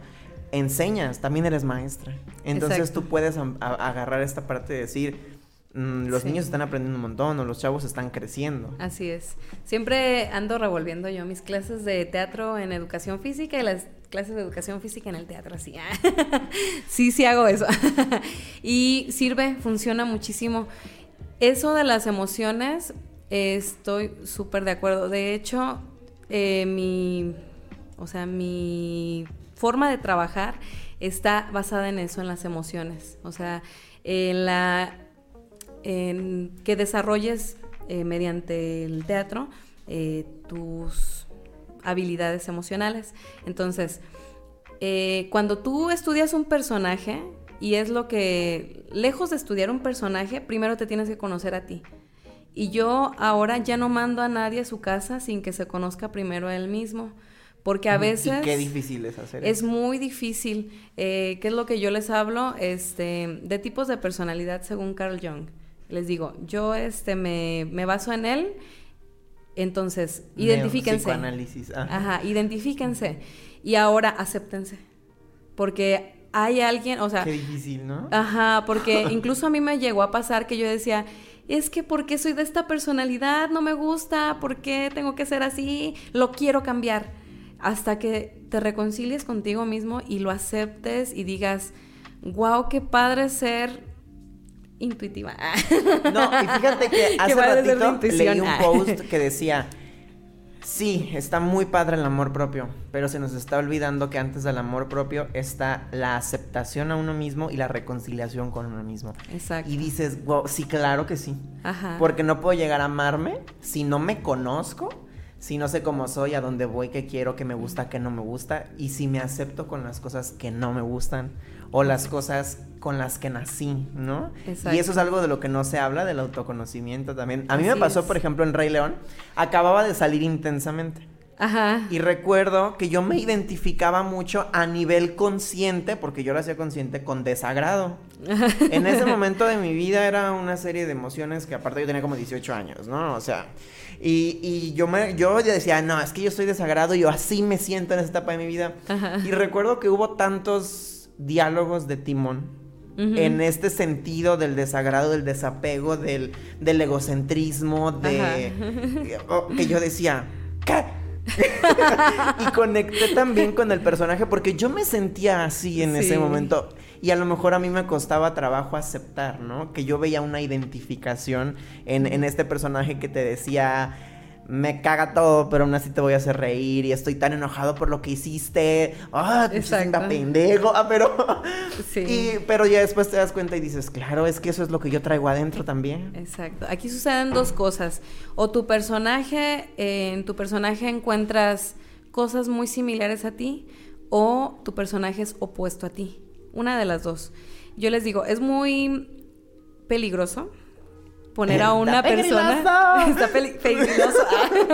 enseñas, también eres maestra. Entonces Exacto. tú puedes a- agarrar esta parte de decir, los Sí. niños están aprendiendo un montón o los chavos están creciendo. Así es. Siempre ando revolviendo yo mis clases de teatro en educación física y las clases de educación física en el teatro, así. sí, sí hago eso. y sirve, funciona muchísimo. Eso de las emociones, eh, estoy súper de acuerdo. De hecho, eh, mi, o sea, mi forma de trabajar está basada en eso, en las emociones. O sea, en la en que desarrolles eh, mediante el teatro eh, tus habilidades emocionales. Entonces, eh, cuando tú estudias un personaje, y es lo que, lejos de estudiar un personaje, primero te tienes que conocer a ti. Y yo ahora ya no mando a nadie a su casa sin que se conozca primero a él mismo. Porque a veces... Y qué difícil es hacer Es eso. muy difícil. Eh, ¿Qué es lo que yo les hablo? Este, de tipos de personalidad según Carl Jung. Les digo, yo este, me, me baso en él. Entonces, identifíquense. Psicoanálisis. ajá. Ajá, identifíquense. Y ahora acéptense. Porque hay alguien, o sea, Qué difícil, ¿no? Ajá, porque incluso a mí me llegó a pasar que yo decía, es que ¿por qué soy de esta personalidad? No me gusta, ¿por qué tengo que ser así? Lo quiero cambiar. hasta que te reconcilies contigo mismo y lo aceptes y digas, wow, qué padre ser intuitiva. No, y fíjate que hace ratito leí un post que decía, sí, está muy padre el amor propio, pero se nos está olvidando que antes del amor propio está la aceptación a uno mismo y la reconciliación con uno mismo. Exacto. Y dices, wow, sí, claro que sí. Ajá. Porque no puedo llegar a amarme si no me conozco si no sé cómo soy, a dónde voy, qué quiero, qué me gusta, qué no me gusta, y si me acepto con las cosas que no me gustan o las cosas con las que nací, ¿no? Exacto. Y eso es algo de lo que no se habla, del autoconocimiento también. A mí me pasó, por ejemplo, en Rey León, acababa de salir intensamente. Ajá. Y recuerdo que yo me identificaba mucho a nivel consciente, porque yo lo hacía consciente, con desagrado. en ese momento de mi vida era una serie de emociones que aparte yo tenía como 18 años, ¿no? O sea, y, y yo, me, yo decía, no, es que yo estoy desagrado, yo así me siento en esta etapa de mi vida. Ajá. Y recuerdo que hubo tantos diálogos de timón. En este sentido del desagrado, del desapego, del, del egocentrismo, de que yo decía, ¿qué? y conecté también con el personaje porque yo me sentía así en Sí. ese momento y a lo mejor a mí me costaba trabajo aceptar, ¿no? Que yo veía una identificación en, en este personaje que te decía, me caga todo, pero aún así te voy a hacer reír y estoy tan enojado por lo que hiciste, ah, Exacto. pendejo, ah, pero... Sí. Y, pero ya después te das cuenta y dices, claro, es que eso es lo que yo traigo adentro también. Exacto. Aquí suceden dos cosas. O tu personaje, eh, en tu personaje encuentras cosas muy similares a ti, o tu personaje es opuesto a ti. Una de las dos. Yo les digo, es muy peligroso poner a una persona. Está peli- peligroso.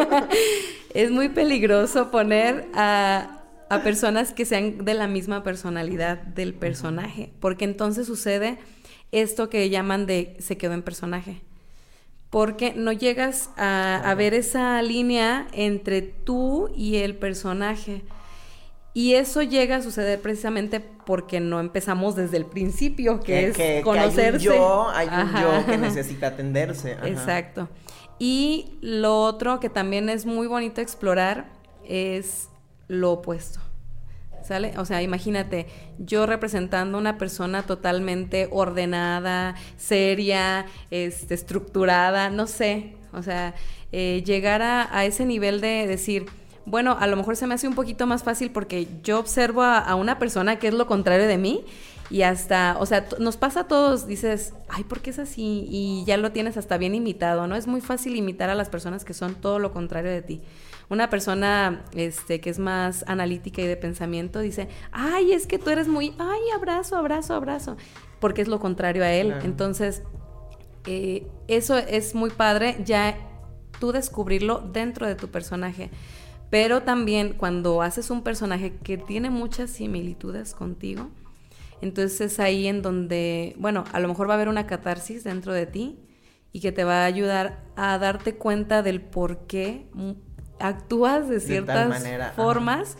es muy peligroso poner a, a personas que sean de la misma personalidad del personaje. Porque entonces sucede esto que llaman de se quedó en personaje. Porque no llegas a, a ver esa línea entre tú y el personaje. Y eso llega a suceder precisamente porque no empezamos desde el principio, que, es que- que conocerse. hay un yo, hay un yo que necesita atenderse. ajá. Exacto. Y lo otro que también es muy bonito explorar es lo opuesto. ¿Sale? O sea, imagínate, yo representando una persona totalmente ordenada, seria, este, estructurada, no sé. O sea, eh, llegar a, a ese nivel de decir, bueno, a lo mejor se me hace un poquito más fácil porque yo observo a, a una persona que es lo contrario de mí y hasta, o sea, nos pasa a todos, dices, ay, ¿por qué es así? Y ya lo tienes hasta bien imitado, ¿no? Es muy fácil imitar a las personas que son todo lo contrario de ti. Una persona este, que es más analítica y de pensamiento dice, ay, es que tú eres muy, ay, abrazo, abrazo, abrazo, porque es lo contrario a él. Claro. Entonces, eh, eso es muy padre, ya tú descubrirlo dentro de tu personaje. Pero también cuando haces un personaje que tiene muchas similitudes contigo, entonces es ahí en donde, bueno, a lo mejor va a haber una catarsis dentro de ti y que te va a ayudar a darte cuenta del por qué actúas de ciertas ajá. formas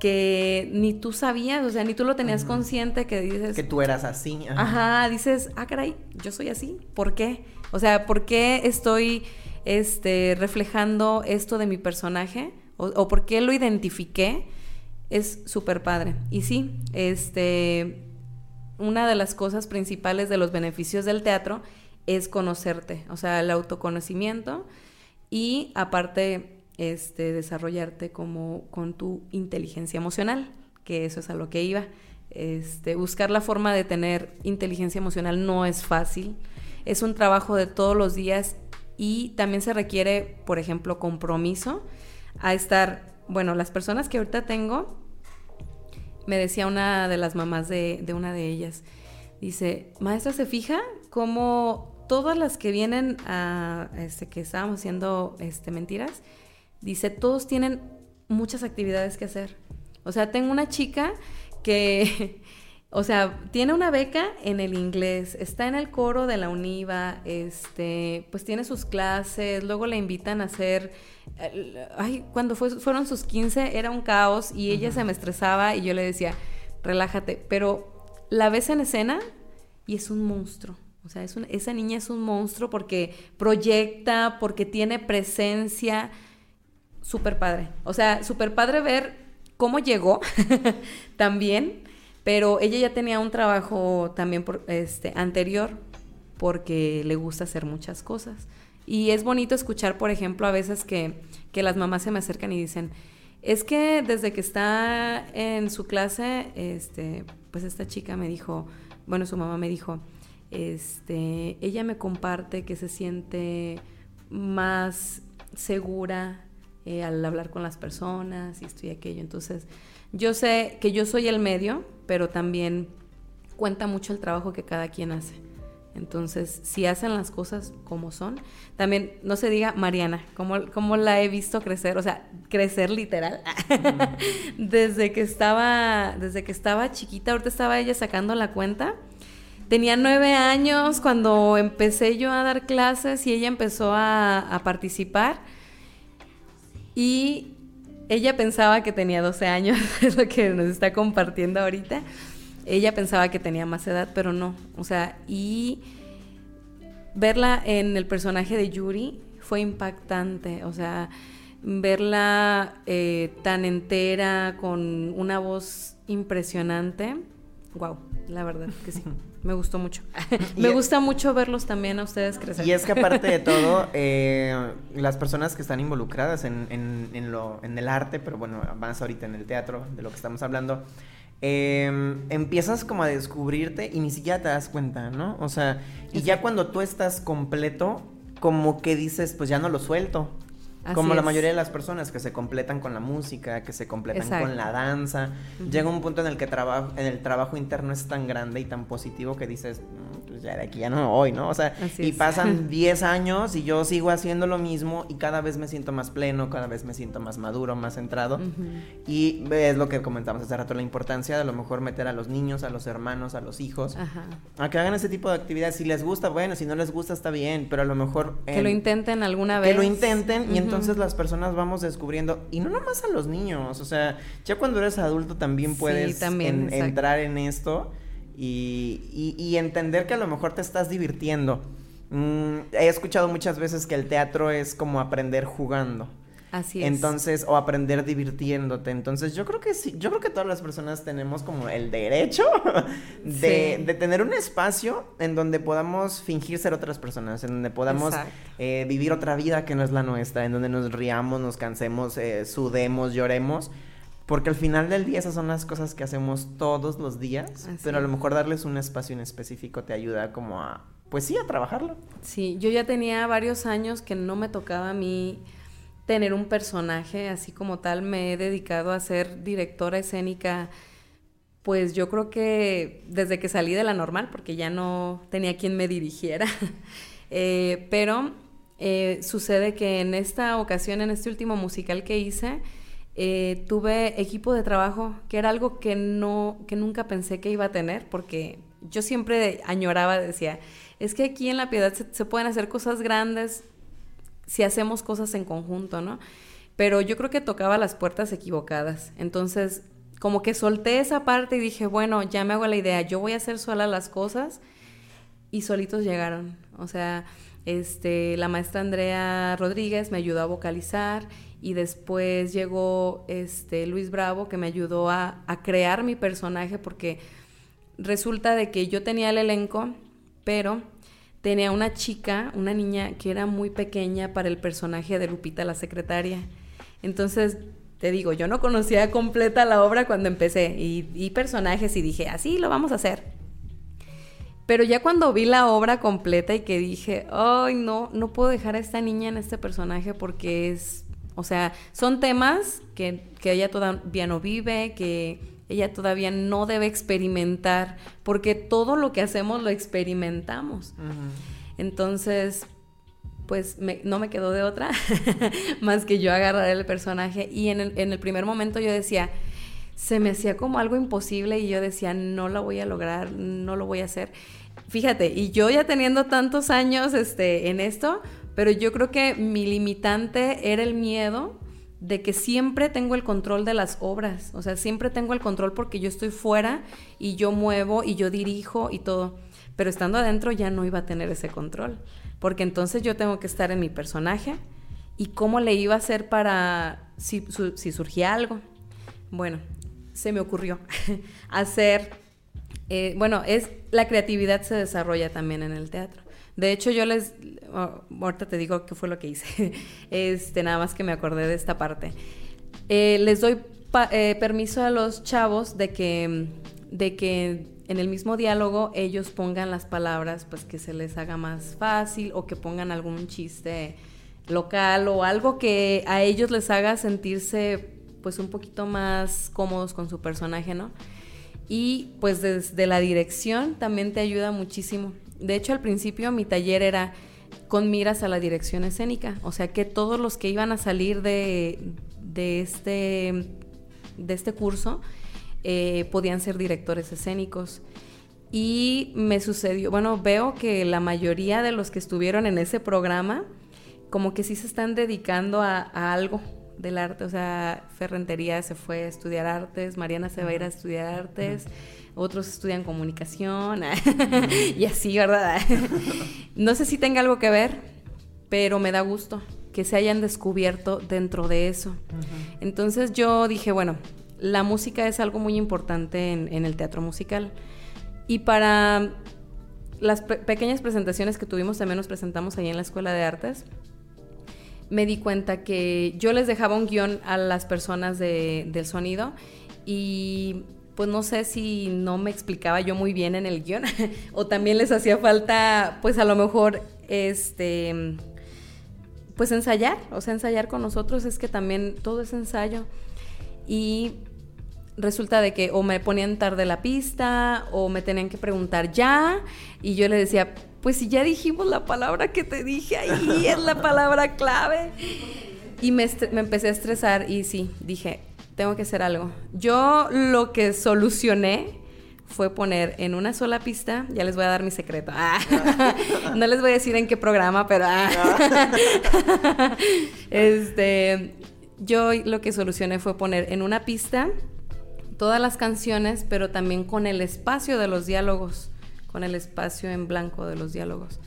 que ni tú sabías, o sea, ni tú lo tenías consciente que dices, Que tú eras así. ajá. Ajá, dices, ah, caray, yo soy así. ¿Por qué? O sea, ¿por qué estoy este, reflejando esto de mi personaje? O, o por qué lo identifiqué? Es súper padre. Y sí, este, una de las cosas principales de los beneficios del teatro es conocerte, o sea, el autoconocimiento y aparte este, desarrollarte como con tu inteligencia emocional, que eso es a lo que iba. Este, buscar la forma de tener inteligencia emocional no es fácil, es un trabajo de todos los días y también se requiere, por ejemplo, compromiso a estar, bueno, las personas que ahorita tengo, me decía una de las mamás de, de una de ellas, dice, maestra, ¿se fija cómo todas las que vienen a, este, que estábamos haciendo este, mentiras, dice, todos tienen muchas actividades que hacer. O sea, tengo una chica que, o sea, tiene una beca en el inglés, está en el coro de la UNIVA, este, pues tiene sus clases, luego le invitan a hacer, eh, ay, cuando fue- fueron sus 15 era un caos y ella se me estresaba y yo le decía, relájate, pero la ves en escena y es un monstruo. O sea, es un- esa niña es un monstruo porque proyecta, porque tiene presencia súper padre. O sea, súper padre ver cómo llegó también, pero ella ya tenía un trabajo también este, anterior porque le gusta hacer muchas cosas. Y es bonito escuchar, por ejemplo, a veces que, que las mamás se me acercan y dicen, es que desde que está en su clase, este, pues esta chica me dijo, bueno, su mamá me dijo, este, ella me comparte que se siente más segura eh, al hablar con las personas y esto y aquello. Entonces, yo sé que yo soy el medio, pero también cuenta mucho el trabajo que cada quien hace. Entonces, si hacen las cosas como son, también no se diga Mariana, como, como la he visto crecer, o sea, crecer literal. desde que estaba, desde que estaba chiquita, ahorita estaba ella sacando la cuenta. Tenía nueve años cuando empecé yo a dar clases y ella empezó a, a participar. Y ella pensaba que tenía 12 años, es lo que nos está compartiendo ahorita. Ella pensaba que tenía más edad, pero no. O sea, y verla en el personaje de Yuri fue impactante. O sea, verla eh, tan entera, con una voz impresionante. Wow, la verdad que sí. Me gustó mucho. Me gusta mucho verlos también a ustedes crecer. Y es que aparte de todo, eh, las personas que están involucradas en, en, en, lo, en el arte, pero bueno, más ahorita en el teatro, de lo que estamos hablando, eh, empiezas como a descubrirte y ni siquiera te das cuenta, ¿no? O sea, y ya cuando tú estás completo, como que dices, pues ya no lo suelto. Como la mayoría de las personas que se completan con la música, que se completan con la danza. Llega un punto en el que trabajo, en el trabajo interno es tan grande y tan positivo que dices, mm, pues ya de aquí ya no voy, ¿no? O sea, y pasan 10 años y yo sigo haciendo lo mismo y cada vez me siento más pleno, cada vez me siento más maduro, más centrado. Y es lo que comentamos hace rato, la importancia de a lo mejor meter a los niños, a los hermanos, a los hijos, a que hagan ese tipo de actividades. Si les gusta, bueno, si no les gusta está bien, pero a lo mejor... que lo intenten alguna vez. Que lo intenten y entonces las personas vamos descubriendo, y no nomás a los niños, o sea, ya cuando eres adulto también puedes entrar en esto y, y, entender que a lo mejor te estás divirtiendo. Mm, he escuchado muchas veces que el teatro es como aprender jugando. Así es. Entonces, o aprender divirtiéndote. Entonces, yo creo que sí, yo creo que todas las personas tenemos como el derecho de, de tener un espacio en donde podamos fingir ser otras personas, en donde podamos eh, vivir otra vida que no es la nuestra, en donde nos riamos, nos cansemos, eh, sudemos, lloremos. Porque al final del día esas son las cosas que hacemos todos los días, pero a lo mejor darles un espacio en específico te ayuda como a, pues sí, a trabajarlo. Sí, yo ya tenía varios años que no me tocaba a mí tener un personaje así como tal. Me he dedicado a ser directora escénica, pues yo creo que desde que salí de la normal, porque ya no tenía quien me dirigiera. Eh, pero eh, sucede que en esta ocasión, en este último musical que hice, eh, tuve equipo de trabajo, que era algo que no, que nunca pensé que iba a tener, porque yo siempre añoraba, decía, es que aquí en La Piedad se pueden hacer cosas grandes, si hacemos cosas en conjunto, ¿no? Pero yo creo que tocaba las puertas equivocadas. Entonces, como que solté esa parte y dije, bueno, ya me hago la idea, yo voy a hacer sola las cosas y solitos llegaron. O sea, este, la maestra Andrea Rodríguez me ayudó a vocalizar y después llegó este, Luis Bravo que me ayudó a, a crear mi personaje porque resulta de que yo tenía el elenco, pero tenía una chica, una niña que era muy pequeña para el personaje de Lupita la secretaria. Entonces, te digo, yo no conocía completa la obra cuando empecé y, personajes y dije, así lo vamos a hacer. Pero ya cuando vi la obra completa y que dije, ay, no, no puedo dejar a esta niña en este personaje porque es, o sea, son temas que, que ella todavía no vive, que ella todavía no debe experimentar, porque todo lo que hacemos lo experimentamos. Entonces, pues no me quedó de otra más que yo agarrar el personaje y en el, en el primer momento yo decía, se me hacía como algo imposible y yo decía, no lo voy a lograr, no lo voy a hacer. Fíjate, y yo ya teniendo tantos años este, en esto, pero yo creo que mi limitante era el miedo de que siempre tengo el control de las obras, o sea, siempre tengo el control porque yo estoy fuera y yo muevo y yo dirijo y todo, pero estando adentro ya no iba a tener ese control, porque entonces yo tengo que estar en mi personaje y cómo le iba a hacer para si, surgía algo. Bueno, se me ocurrió hacer, eh, bueno, es la creatividad se desarrolla también en el teatro. De hecho, yo les, oh, ahorita te digo qué fue lo que hice, este, nada más que me acordé de esta parte. Eh, les doy eh, permiso a los chavos de que, de que en el mismo diálogo ellos pongan las palabras pues que se les haga más fácil o que pongan algún chiste local o algo que a ellos les haga sentirse pues un poquito más cómodos con su personaje, ¿no? Y pues desde la dirección también te ayuda muchísimo. De hecho, al principio mi taller era con miras a la dirección escénica, o sea que todos los que iban a salir de, de, este, de este curso eh, podían ser directores escénicos. Y me sucedió, bueno, veo que la mayoría de los que estuvieron en ese programa, como que sí se están dedicando a, a algo, del arte, o sea, Ferrentería se fue a estudiar artes, Mariana se va a ir a estudiar artes, otros estudian comunicación, y así, ¿verdad? no sé si tenga algo que ver, pero me da gusto que se hayan descubierto dentro de eso. Entonces yo dije, bueno, la música es algo muy importante en, el teatro musical. Y para las pequeñas presentaciones que tuvimos, también nos presentamos ahí en la Escuela de Artes me di cuenta que yo les dejaba un guion a las personas del sonido y pues no sé si no me explicaba yo muy bien en el guion o también les hacía falta pues a lo mejor este pues ensayar, o sea, ensayar con nosotros es que también todo es ensayo y resulta de que o me ponían tarde la pista o me tenían que preguntar ya y yo le decía, pues si ya dijimos la palabra que te dije ahí, es la palabra clave. Y me, empecé a estresar y sí, dije, tengo que hacer algo. Yo lo que solucioné fue poner en una sola pista, ya les voy a dar mi secreto. no les voy a decir en qué programa, pero ah. este, yo lo que solucioné fue poner en una pista todas las canciones, pero también con el espacio de los diálogos con el espacio en blanco de los diálogos.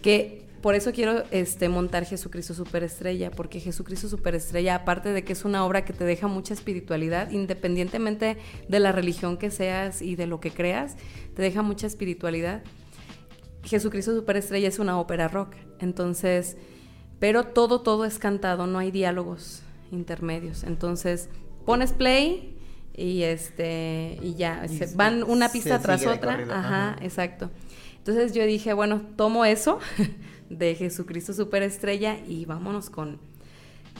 Que por eso quiero este, montar Jesucristo Superestrella, porque Jesucristo Superestrella, aparte de que es una obra que te deja mucha espiritualidad, independientemente de la religión que seas y de lo que creas, te deja mucha espiritualidad. Jesucristo Superestrella es una ópera rock, entonces, pero todo, todo es cantado, no hay diálogos intermedios. Entonces, pones play y este y ya se van una pista tras otra. ajá, exacto. Entonces yo dije bueno tomo eso de Jesucristo superestrella y vámonos con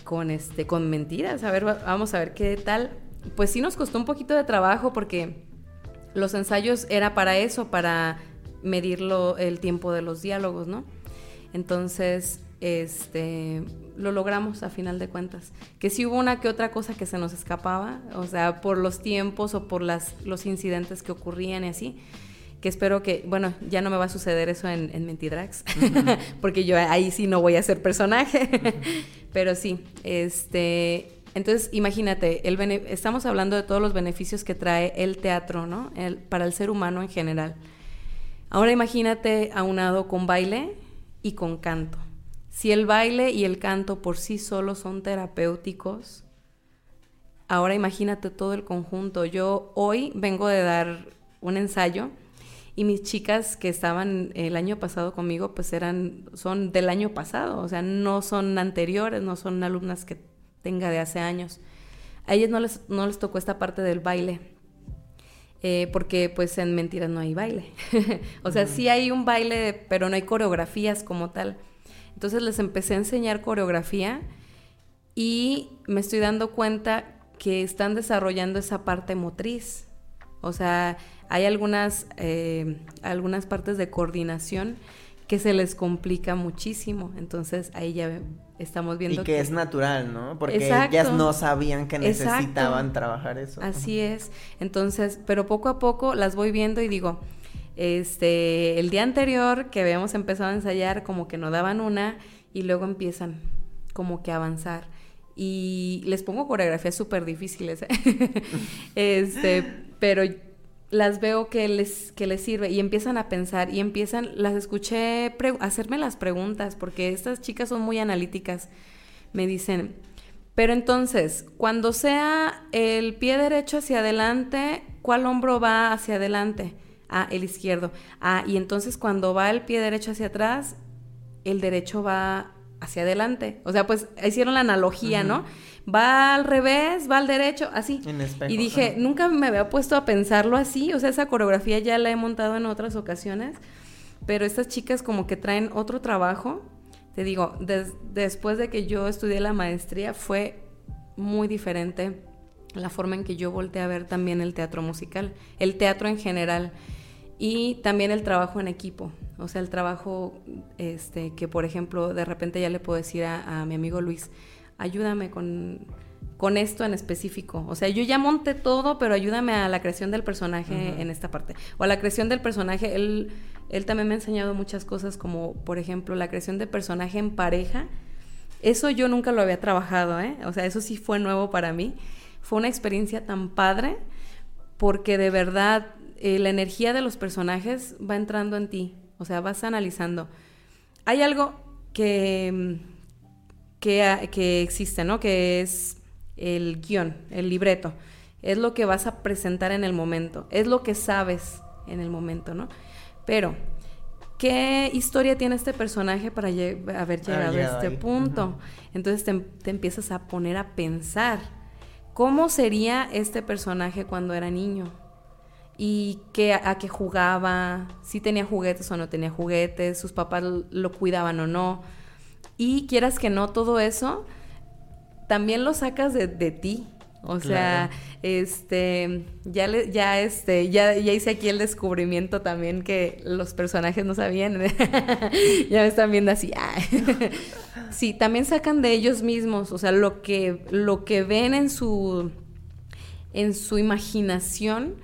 con este con mentiras. A ver vamos a ver qué tal. Pues sí nos costó un poquito de trabajo porque los ensayos era para eso para medir el tiempo de los diálogos no entonces este, lo logramos a final de cuentas. Que si hubo una que otra cosa que se nos escapaba, o sea, por los tiempos o por las, los incidentes que ocurrían y así, que espero que, bueno, ya no me va a suceder eso en, en Mentidrax, porque yo ahí sí no voy a ser personaje, pero sí, este... Entonces, imagínate, el estamos hablando de todos los beneficios que trae el teatro, ¿no? El, para el ser humano en general. Ahora imagínate aunado con baile y con canto. Si el baile y el canto por sí solos son terapéuticos, ahora imagínate todo el conjunto. Yo hoy vengo de dar un ensayo y mis chicas que estaban el año pasado conmigo, pues eran, son del año pasado, o sea, no son anteriores, no son alumnas que tenga de hace años. A ellas no les, no les tocó esta parte del baile. Eh, porque pues en mentiras no hay baile. o sea, sí hay un baile, pero no hay coreografías como tal. Entonces les empecé a enseñar coreografía y me estoy dando cuenta que están desarrollando esa parte motriz. O sea, hay algunas, eh, algunas partes de coordinación que se les complica muchísimo. Entonces ahí ya estamos viendo. Y que, es natural, ¿no? Porque ellas no sabían que necesitaban trabajar eso. Así es. Entonces, pero poco a poco las voy viendo y digo, este, el día anterior que habíamos empezado a ensayar, como que no daban una y luego empiezan como que a avanzar. Y les pongo coreografías súper difíciles, ¿eh? este, pero las veo que les, que les sirve y empiezan a pensar y empiezan, las escuché hacerme las preguntas porque estas chicas son muy analíticas. me dicen, pero entonces, cuando sea el pie derecho hacia adelante, ¿cuál hombro va hacia adelante? Ah, el izquierdo. Ah, y entonces cuando va el pie derecho hacia atrás, el derecho va hacia adelante. O sea, pues hicieron la analogía, ¿no? Va al revés, va al derecho, así. y dije, nunca me había puesto a pensarlo así. O sea, esa coreografía ya la he montado en otras ocasiones. Pero estas chicas como que traen otro trabajo te digo, después de que yo estudié la maestría fue muy diferente la forma en que yo volteé a ver también el teatro musical, el teatro en general y también el trabajo en equipo. O sea, el trabajo este, que, por ejemplo, de repente ya le puedo decir a, mi amigo Luis, ayúdame con, con, esto en específico. O sea, yo ya monté todo, pero ayúdame a la creación del personaje en esta parte. O a la creación del personaje, él él también me ha enseñado muchas cosas como, por ejemplo, la creación de personaje en pareja. Eso yo nunca lo había trabajado, ¿eh? O sea, eso sí fue nuevo para mí. Fue una experiencia tan padre porque de verdad eh, la energía de los personajes va entrando en ti. O sea, vas analizando. Hay algo que, que, que existe, ¿no? Que es el guion, el libreto. Es lo que vas a presentar en el momento. Es lo que sabes en el momento, ¿no? Pero, ¿qué historia tiene este personaje para haber llegado a este punto? Entonces te, empiezas a poner a pensar, ¿cómo sería este personaje cuando era niño? Y qué, a qué jugaba, si tenía juguetes o no tenía juguetes, sus papás lo cuidaban o no. Y quieras que no, todo eso también lo sacas de, de ti. O sea, este, ya le, ya este, ya, ya hice aquí el descubrimiento también que los personajes no sabían. ya me están viendo así. sí, también sacan de ellos mismos, o sea, lo que, lo que ven en su, en su imaginación,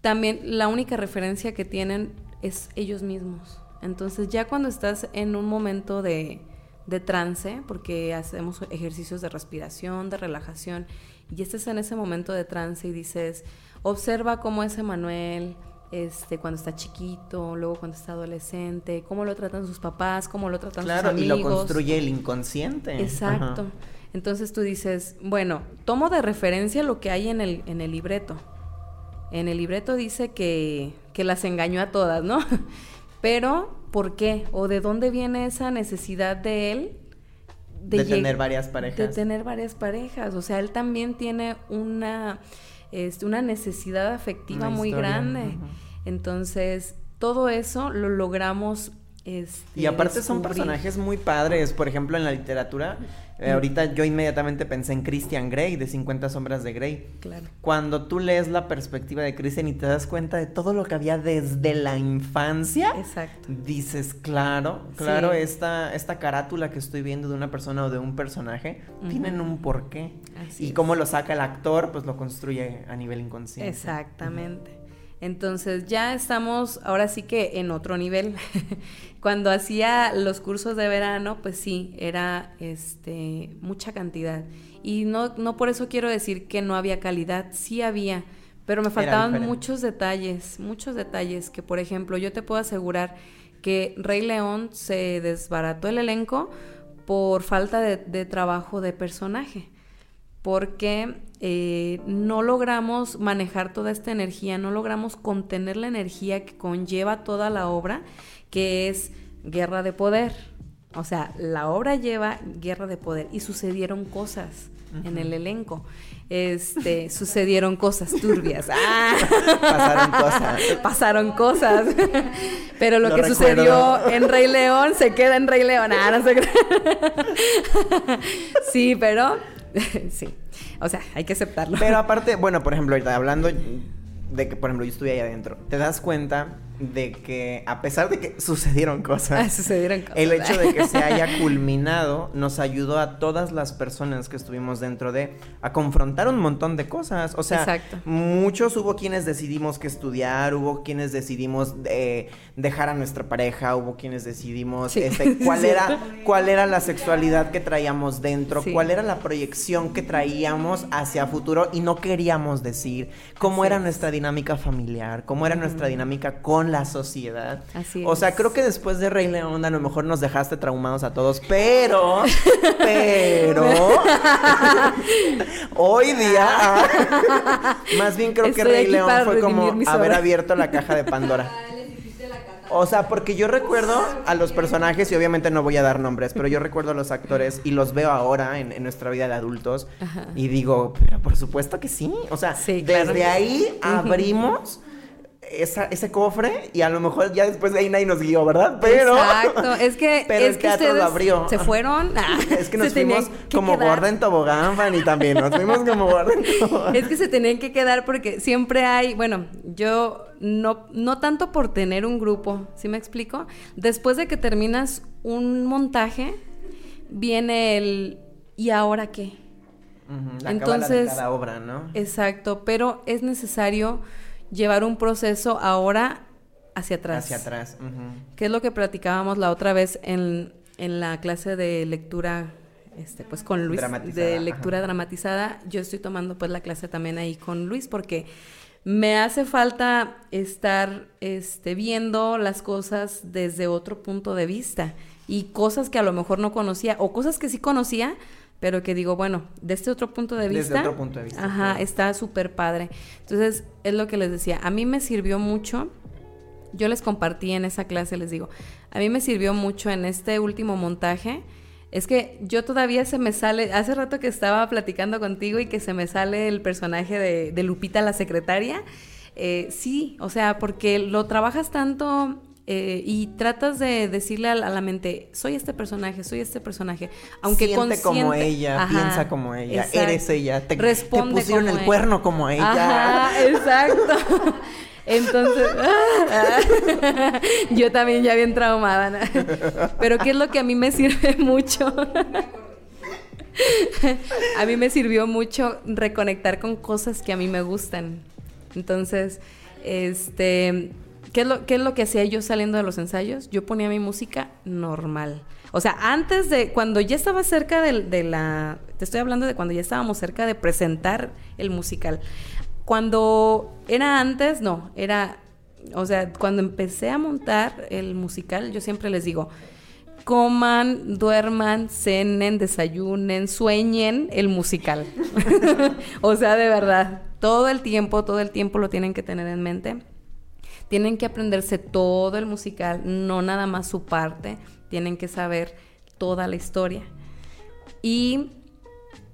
también la única referencia que tienen es ellos mismos. Entonces, ya cuando estás en un momento de, de trance, porque hacemos ejercicios de respiración, de relajación, y estás en ese momento de trance y dices, observa cómo es Emanuel este, cuando está chiquito, luego cuando está adolescente, cómo lo tratan sus papás, cómo lo tratan sus amigos. Claro, y lo construye el inconsciente. Exacto. Entonces tú dices, bueno, tomo de referencia lo que hay en el, en el libreto. En el libreto dice que, que las engañó a todas, ¿no? Pero, ¿por qué? ¿O de dónde viene esa necesidad de él de, tener varias parejas. De tener varias parejas. O sea, él también tiene una, este, una necesidad afectiva muy grande. Entonces, todo eso lo logramos este, y aparte son personajes muy padres. Por ejemplo, en la literatura, eh, ahorita yo inmediatamente pensé en Christian Grey, de 50 sombras de Grey. Claro. Cuando tú lees la perspectiva de Christian y te das cuenta de todo lo que había desde la infancia, Exacto. dices, claro, claro, esta, esta carátula que estoy viendo de una persona o de un personaje, tienen un porqué. y cómo lo saca el actor, pues lo construye a nivel inconsciente. Exactamente. Entonces ya estamos ahora sí que en otro nivel. Cuando hacía los cursos de verano, pues sí, era este mucha cantidad. Y no, no por eso quiero decir que no había calidad, sí había, pero me faltaban muchos detalles, muchos detalles que por ejemplo yo te puedo asegurar que Rey León se desbarató el elenco por falta de trabajo de personaje porque eh, no logramos manejar toda esta energía, no logramos contener la energía que conlleva toda la obra, que es guerra de poder. O sea, la obra lleva guerra de poder y sucedieron cosas en el elenco. Este, sucedieron cosas turbias. ¡Ah! Pasaron cosas. Pasaron cosas. Pero lo, que sucedió en Rey León se queda en Rey León. Ah, no se sí, pero sí. O sea, hay que aceptarlo. Pero aparte, bueno, por ejemplo, ahorita hablando de que, por ejemplo, yo estuve ahí adentro, te das cuenta de que a pesar de que sucedieron cosas, ah, sucedieron cosas. el hecho de que se haya culminado nos ayudó a todas las personas que estuvimos dentro de a confrontar un montón de cosas. O sea, muchos hubo quienes decidimos que estudiar, hubo quienes decidimos eh, dejar a nuestra pareja, hubo quienes decidimos este, cuál era cuál era la sexualidad que traíamos dentro, cuál era la proyección que traíamos hacia futuro y no queríamos decir, cómo era nuestra dinámica familiar, cómo era nuestra dinámica con con la sociedad. Así O sea, es. creo que después de Rey León a lo mejor nos dejaste traumados a todos, pero, pero, hoy día, más bien creo que Rey León fue como haber abierto la caja de Pandora. O sea, porque yo recuerdo a los personajes, y obviamente no voy a dar nombres, pero yo recuerdo a los actores y los veo ahora en, en nuestra vida de adultos. Ajá. Y digo, pero por supuesto que sí. O sea, Sí, claro. desde ahí abrimos esa- ese cofre y a lo mejor ya después de ahí nadie nos guió, ¿verdad? Pero. Exacto, es que, pero es el que teatro lo ustedes abrió. se fueron. ah, Es que nos fuimos que como quedar. gorda en tobogán, Fanny, también. Nos fuimos como gorda en tobogán. Es que se tenían que quedar porque siempre hay, bueno, yo no, no tanto por tener un grupo, ¿sí me explico? Después de que terminas un montaje, viene el ¿y ahora qué? Ujú, la cábala de Entonces, cada obra, ¿no? Exacto, pero es necesario llevar un proceso ahora hacia atrás. Hacia atrás. Que es lo que platicábamos la otra vez en, en la clase de lectura, este, pues con Luis, de lectura ajá. dramatizada. Yo estoy tomando pues la clase también ahí con Luis porque me hace falta estar este, viendo las cosas desde otro punto de vista y cosas que a lo mejor no conocía o cosas que sí conocía, pero que digo, bueno, desde este otro punto de Desde vista. otro punto de vista, Ajá, claro. está súper padre. Entonces, es lo que les decía. A mí me sirvió mucho yo les compartí en esa clase, les digo, a mí me sirvió mucho en este último montaje. Es que yo todavía se me sale, hace rato que estaba platicando contigo y que se me sale el personaje de, de Lupita la secretaria. Eh, sí, o sea, porque lo trabajas tanto eh, y tratas de decirle a la, a la mente, soy este personaje, soy este personaje, aunque Siente como consciente- ella, Ajá, piensa como ella, exacto. eres ella, te, te Responde pusieron como el ella. cuerno como ella. Ajá, exacto. Entonces, yo también ya bien traumada. ¿no? Pero ¿qué es lo que a mí me sirve mucho? a mí me sirvió mucho reconectar con cosas que a mí me gustan. Entonces, este, ¿qué es lo, qué es lo que hacía yo saliendo de los ensayos? Yo ponía mi música normal. O sea, antes de, cuando ya estaba cerca de, de la, te estoy hablando de cuando ya estábamos cerca de presentar el musical. Cuando era antes, no, era, o sea, cuando empecé a montar el musical, yo siempre les digo, coman, duerman, cenen, desayunen, sueñen el musical. o sea, de verdad, todo el tiempo, todo el tiempo lo tienen que tener en mente. Tienen que aprenderse todo el musical, no nada más su parte, tienen que saber toda la historia. Y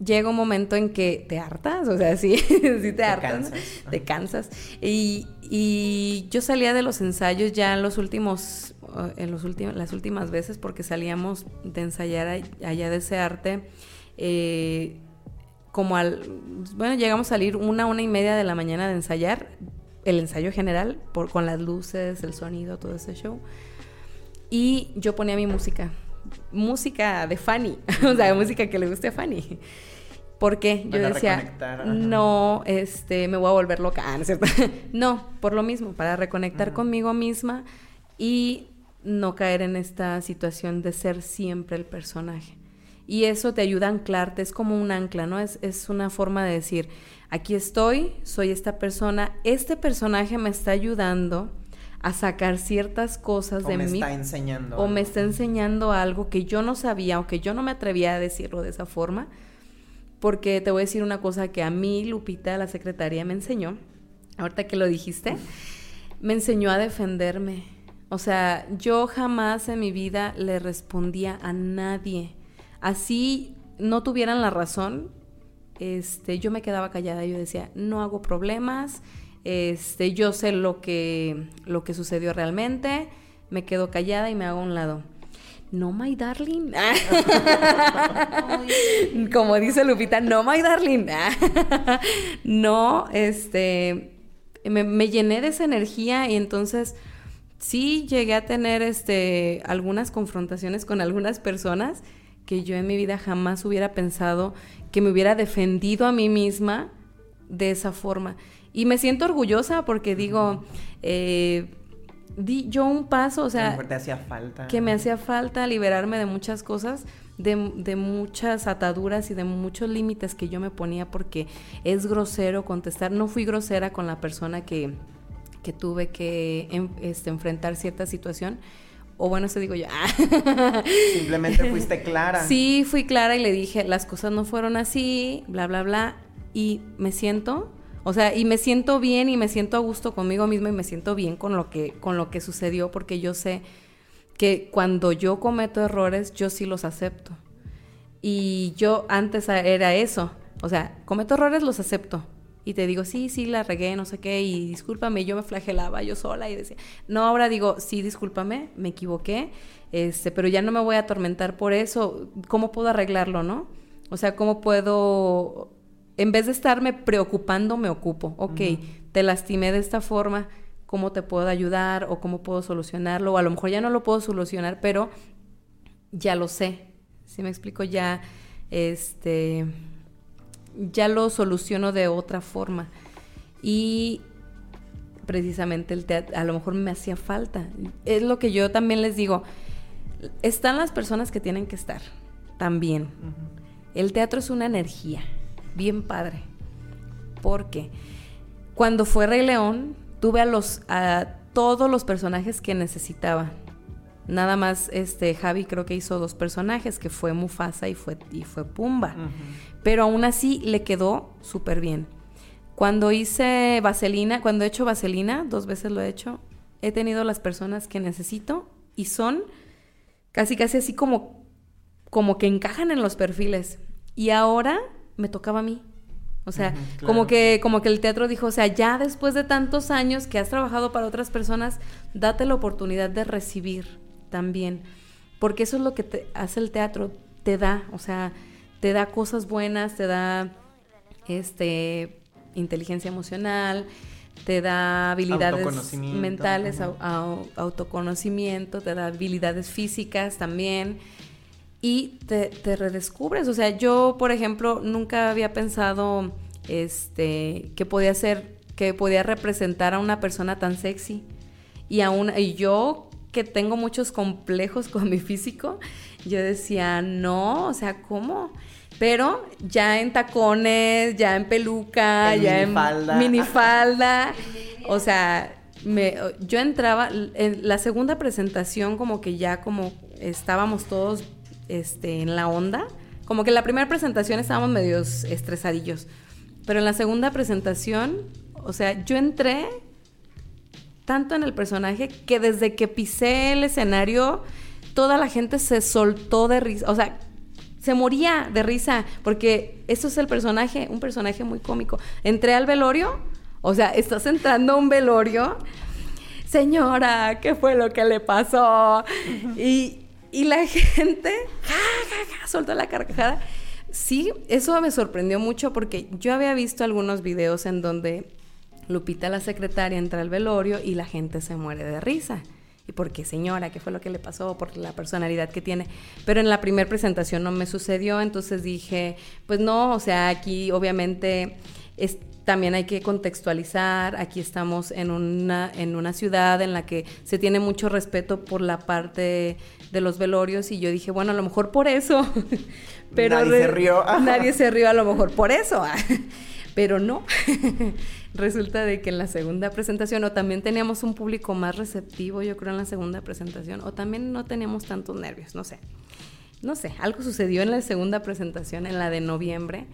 llega un momento en que te hartas, o sea, sí, sí te, hartas, te cansas. Y, y yo salía de los ensayos ya en los últimos, en los últimos, las últimas veces, porque salíamos de ensayar allá de ese arte, eh, como al, bueno, llegamos a salir una, una y media de la mañana de ensayar, el ensayo general, por, con las luces, el sonido, todo ese show. Y yo ponía mi música, música de Fanny, o sea, música que le guste a Fanny. Porque yo decía, reconectar, no, este, me voy a volver loca. Ah, ¿no es cierto? no, por lo mismo, para reconectar conmigo misma y no caer en esta situación de ser siempre el personaje. Y eso te ayuda a anclarte, es como un ancla, ¿no? Es, es una forma de decir, aquí estoy, soy esta persona, este personaje me está ayudando a sacar ciertas cosas O de me mí está enseñando. o me está enseñando algo que yo no sabía o que yo no me atrevía a decirlo de esa forma. Porque te voy a decir una cosa que a mí, Lupita, la secretaria, me enseñó. Ahorita que lo dijiste, me enseñó a defenderme. O sea, yo jamás en mi vida le respondía a nadie. Así no tuvieran la razón, este, yo me quedaba callada. Yo decía, no hago problemas, este, yo sé lo que, lo que sucedió realmente, me quedo callada y me hago a un lado. No, my darling. Como dice Lupita, no, my darling. no, este, me, me llené de esa energía y entonces sí llegué a tener este, algunas confrontaciones con algunas personas que yo en mi vida jamás hubiera pensado que me hubiera defendido a mí misma de esa forma. Y me siento orgullosa porque digo, eh, di yo un paso, o sea, te hacía falta. que me hacía falta liberarme de muchas cosas, de, de muchas ataduras y de muchos límites que yo me ponía porque es grosero contestar. No fui grosera con la persona que, que tuve que este, enfrentar cierta situación. O bueno, eso digo yo. Simplemente fuiste clara. Sí, fui clara y le dije, las cosas no fueron así, bla, bla, bla. Y me siento, o sea, y me siento bien y me siento a gusto conmigo misma y me siento bien con lo que, con lo que sucedió porque yo sé que cuando yo cometo errores, yo sí los acepto. Y yo antes era eso. O sea, cometo errores, los acepto. Y te digo, sí, sí, la regué, no sé qué, y discúlpame, yo me flagelaba yo sola y decía, no, ahora digo, sí, discúlpame, me equivoqué, este, pero ya no me voy a atormentar por eso, ¿cómo puedo arreglarlo, no? O sea, ¿cómo puedo, en vez de estarme preocupando, me ocupo, ok, te lastimé de esta forma, ¿cómo te puedo ayudar o cómo puedo solucionarlo? O a lo mejor ya no lo puedo solucionar, pero ya lo sé, si me explico, ya, este ya lo soluciono de otra forma. Y precisamente el teatro, a lo mejor me hacía falta. Es lo que yo también les digo. Están las personas que tienen que estar también. El teatro es una energía, bien padre. Porque cuando fue Rey León, tuve a los a todos los personajes que necesitaba. Nada más este Javi creo que hizo dos personajes, que fue Mufasa y fue, y fue Pumba pero aún así le quedó súper bien. Cuando hice vaselina, cuando he hecho vaselina, dos veces lo he hecho, he tenido las personas que necesito y son casi casi así como, como que encajan en los perfiles. Y ahora me tocaba a mí. O sea, como que como que el teatro dijo, o sea, ya después de tantos años que has trabajado para otras personas, date la oportunidad de recibir también, porque eso es lo que te hace el teatro, te da, o sea, te da cosas buenas, te da este inteligencia emocional, te da habilidades mentales, autoconocimiento, te da habilidades físicas también y te, te, redescubres. O sea, yo, por ejemplo, nunca había pensado este, que podía ser, que podía representar a una persona tan sexy. Y, aún, y yo, que tengo muchos complejos con mi físico, yo decía, no, o sea, ¿cómo? Pero ya en tacones, ya en peluca, ya en minifalda. o sea, me, yo entraba, en la segunda presentación como que ya como estábamos todos este, en la onda. Como que en la primera presentación estábamos medios estresadillos. Pero en la segunda presentación, o sea, yo entré tanto en el personaje que desde que pisé el escenario, toda la gente se soltó de risa. O sea, se moría de risa, porque eso es el personaje, un personaje muy cómico. Entré al velorio, o sea, estás entrando a un velorio, señora, ¿qué fue lo que le pasó? y, y, la gente, ja, ja, ja, soltó la carcajada. Sí, eso me sorprendió mucho porque yo había visto algunos videos en donde Lupita, la secretaria, entra al velorio y la gente se muere de risa y por qué señora, qué fue lo que le pasó, por la personalidad que tiene. Pero en la primera presentación no me sucedió, entonces dije, pues no, o sea, aquí obviamente es, también hay que contextualizar, aquí estamos en una, en una ciudad en la que se tiene mucho respeto por la parte de los velorios y yo dije, bueno, a lo mejor por eso, pero nadie se rió. nadie se rió a lo mejor por eso, pero no. Resulta de que en la segunda presentación, o también teníamos un público más receptivo, yo creo, en la segunda presentación, o también no teníamos tantos nervios, no sé. No sé, algo sucedió en la segunda presentación, en la de noviembre,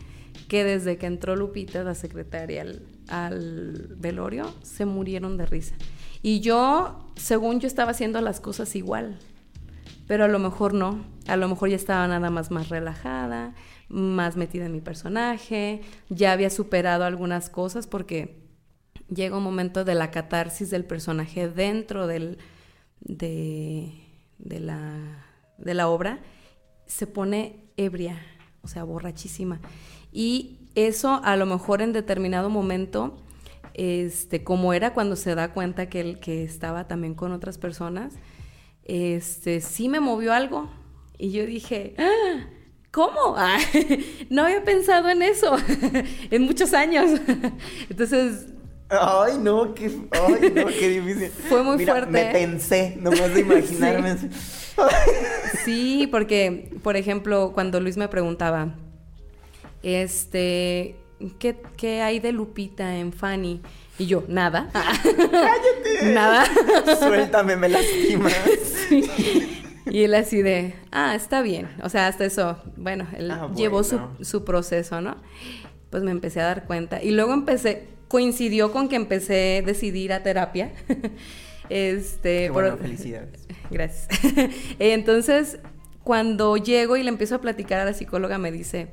que desde que entró Lupita, la secretaria, al, al velorio, se murieron de risa. Y yo, según yo estaba haciendo las cosas igual, pero a lo mejor no, a lo mejor ya estaba nada más más relajada, más metida en mi personaje, ya había superado algunas cosas porque llega un momento de la catarsis del personaje dentro del, de, la, de la obra, se pone ebria, o sea, borrachísima. Y eso a lo mejor en determinado momento, este, como era cuando se da cuenta que, que estaba también con otras personas, este, sí me movió algo. Y yo dije, ¡Ah! ¿Cómo? no había pensado en eso en muchos años. Entonces... Ay, no, qué, ay, no, qué difícil. Fue muy fuerte. Me pensé, nomás de imaginarme. sí, porque, por ejemplo, cuando Luis me preguntaba, este, ¿qué, qué hay de Lupita en Fanny? Y yo, nada. ¡Cállate! Nada. Suéltame, me lastimas. Y él así de, ah, está bien. O sea, hasta eso, bueno, él Ah, llevó su, bueno. su proceso, ¿no? Pues me empecé a dar cuenta. Y luego empecé, coincidió con que empecé a decidir a terapia. este, Qué por- bueno, felicidades. Gracias. Entonces, cuando llego y le empiezo a platicar a la psicóloga, me dice,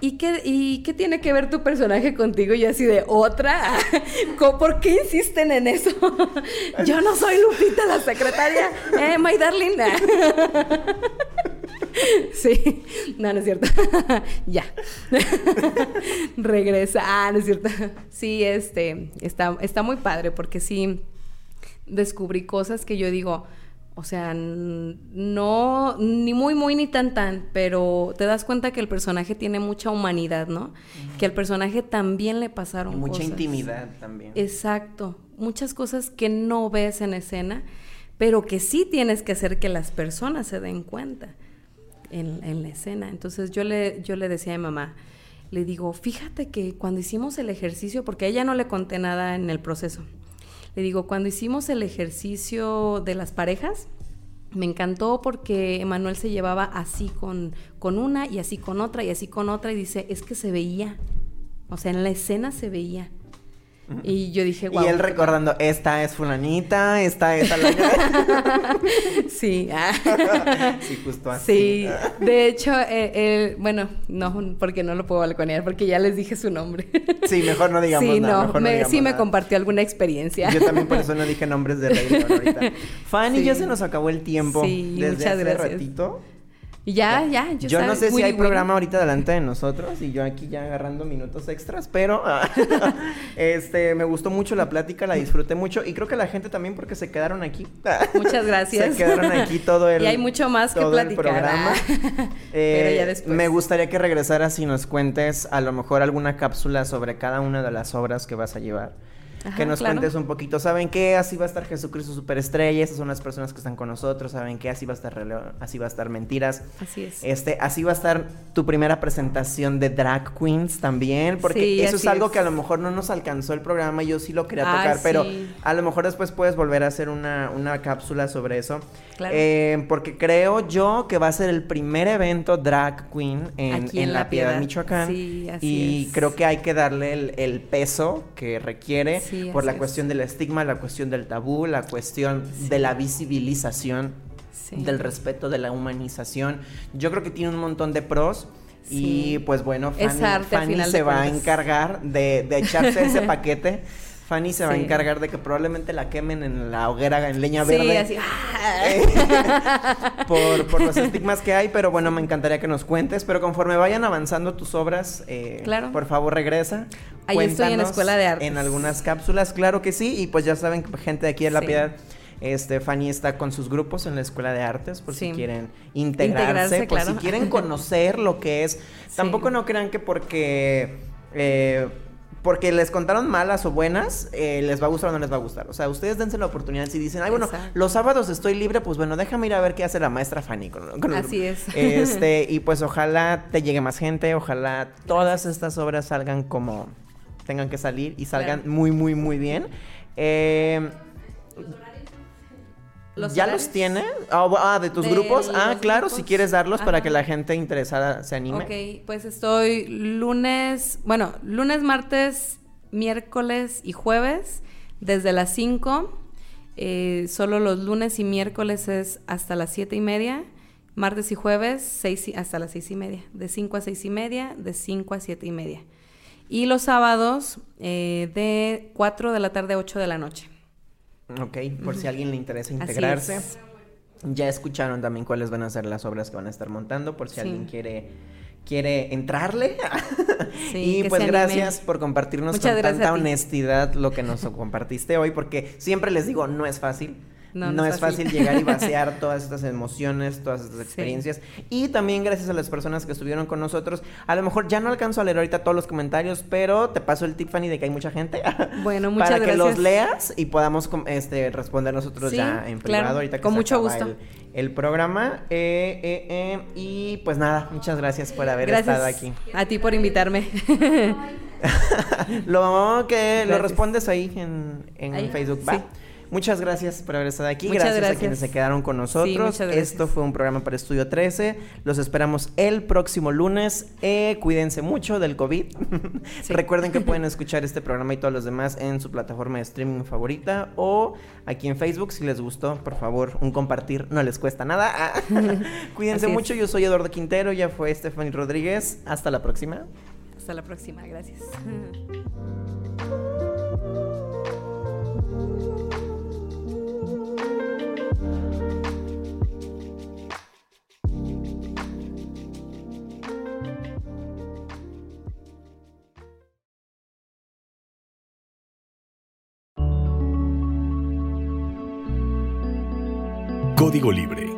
¿y qué, ¿y qué tiene que ver tu personaje contigo? Y así de, ¿otra? ¿Co- ¿Por qué insisten en eso? yo no soy Lupita, la secretaria. Eh, my darling. sí, no, no es cierto. ya. Regresa. Ah, no es cierto. sí, este, está, está muy padre porque sí descubrí cosas que yo digo, o sea, no, ni muy, muy, ni tan, tan, pero te das cuenta que el personaje tiene mucha humanidad, ¿no? Que al personaje también le pasaron Y mucha cosas. intimidad también. Exacto, muchas cosas que no ves en escena, pero que sí tienes que hacer que las personas se den cuenta en, en la escena. Entonces yo le, yo le decía a mi mamá, le digo, fíjate que cuando hicimos el ejercicio, porque a ella no le conté nada en el proceso, le digo, cuando hicimos el ejercicio de las parejas, me encantó porque Emanuel se llevaba así con, con una y así con otra y así con otra y dice, es que se veía, o sea, en la escena se veía. Y yo dije, wow. Y él recordando, esta es fulanita, esta es la... Sí. sí, justo así. Sí, de hecho, eh, eh, bueno, no, porque no lo puedo balconear, porque ya les dije su nombre. Sí, mejor no digamos sí, nada. no, mejor me- digamos sí me nada. compartió alguna experiencia. Yo también por eso no dije nombres de Rey ahorita. Fanny, Sí. ya se nos acabó el tiempo. Sí, Desde muchas hace gracias. ratito. Y ya, ya, Yo, yo, no sé si hay programa ahorita delante de nosotros y yo aquí ya agarrando minutos extras, pero este me gustó mucho la plática, la disfruté mucho y creo que la gente también porque se quedaron aquí. Muchas gracias. Se quedaron aquí todo el Y hay mucho más que el platicar, programa. ah. Eh, Pero ya después. Me gustaría que regresaras y nos cuentes a lo mejor alguna cápsula sobre cada una de las obras que vas a llevar. Ajá, que nos claro. cuentes un poquito. ¿Saben qué? Así va a estar Jesucristo Superestrella. Esas son las personas que están con nosotros. ¿Saben qué? Así va a estar Así va a estar Mentiras. Así es. Este, así va a estar tu primera presentación de drag queens también, porque Sí, eso es algo es. que a lo mejor no nos alcanzó el programa, yo sí lo quería Ah, tocar, pero a lo mejor después puedes volver a hacer una, una cápsula sobre eso. Claro. Eh, porque creo yo que va a ser el primer evento drag queen en, Aquí en en La La Piedad, Piedad. Michoacán. Sí, así y es. creo que hay que darle el, el peso que requiere Sí, por la es. cuestión del estigma, la cuestión del tabú, la cuestión de la visibilización Sí. del respeto, de la humanización. Yo creo que tiene un montón de pros. Y pues bueno, Fanny, arte, Fanny se va a encargar de, de echarse ese paquete. Fanny se va a encargar de que probablemente la quemen en la hoguera, en leña Sí, verde. así. ¡ah! por, por los estigmas que hay, pero bueno, me encantaría que nos cuentes. Pero conforme vayan avanzando tus obras, eh, Claro. por favor regresa. Ahí estoy en la Escuela de Artes. En algunas cápsulas, claro que sí. Y pues ya saben, gente de aquí de La Sí. Piedad, este, Fanny está con sus grupos en la Escuela de Artes, por si Sí. quieren integrarse, Integrarse, por si claro. quieren conocer lo que es. Tampoco no crean que porque... eh, porque les contaron malas o buenas, eh, les va a gustar o no les va a gustar. O sea, ustedes dense la oportunidad. Si dicen, ay, bueno, Exacto. los sábados estoy libre, pues bueno, déjame ir a ver qué hace la maestra Fanny con, con Así grupo". es. Este, y pues ojalá te llegue más gente, ojalá todas estas obras salgan como tengan que salir y salgan Claro. muy, muy, muy bien. Eh, ¿Los ¿Ya horarios? los tiene? Ah, bu- ah, de tus De grupos. Ah, claro, grupos. si quieres darlos para Ajá. que la gente interesada se anime. Ok, pues estoy lunes, bueno, lunes, martes, miércoles y jueves desde las 5. Eh, solo los lunes y miércoles es hasta las 7 y media. Martes y jueves seis y- hasta las 6 y media. De 5 a 6 y media, de 5 a 7 y media. Y los sábados eh, de 4 de la tarde a 8 de la noche. Ok, por si a alguien le interesa integrarse. es. Ya escucharon también cuáles van a ser las obras que van a estar montando, por si Sí. alguien quiere quiere entrarle. Sí, y pues gracias por compartirnos Muchas con tanta honestidad lo que nos compartiste hoy, porque siempre les digo, no es fácil. No, No, no es fácil fácil. llegar y vaciar todas estas emociones, todas estas Sí. experiencias. Y también gracias a las personas que estuvieron con nosotros. A lo mejor ya no alcanzo a leer ahorita todos los comentarios, pero te paso el tip, Fanny, de que hay mucha gente. Bueno, muchas Para que los gracias. leas y podamos este, responder nosotros Sí, ya en claro, privado ahorita que con se mucho gusto. El, el programa. Eh, eh, eh, y pues nada, muchas gracias por haber Gracias estado aquí. a ti por invitarme. lo que lo Gracias. respondes ahí en, en Ahí, Facebook. Va. sí. Muchas gracias por haber estado aquí. Muchas gracias, a quienes se quedaron con nosotros. Esto fue un programa para Estudio 13. Los esperamos el próximo lunes. Eh, cuídense mucho del COVID. Sí. Recuerden que pueden escuchar este programa y todos los demás en su plataforma de streaming favorita o aquí en Facebook. Si les gustó, por favor, un compartir. No les cuesta nada. Ah. Cuídense Así es. mucho. Yo soy Eduardo Quintero. Ya fue Stephanie Rodríguez. Hasta la próxima. Hasta la próxima, gracias. Código Libre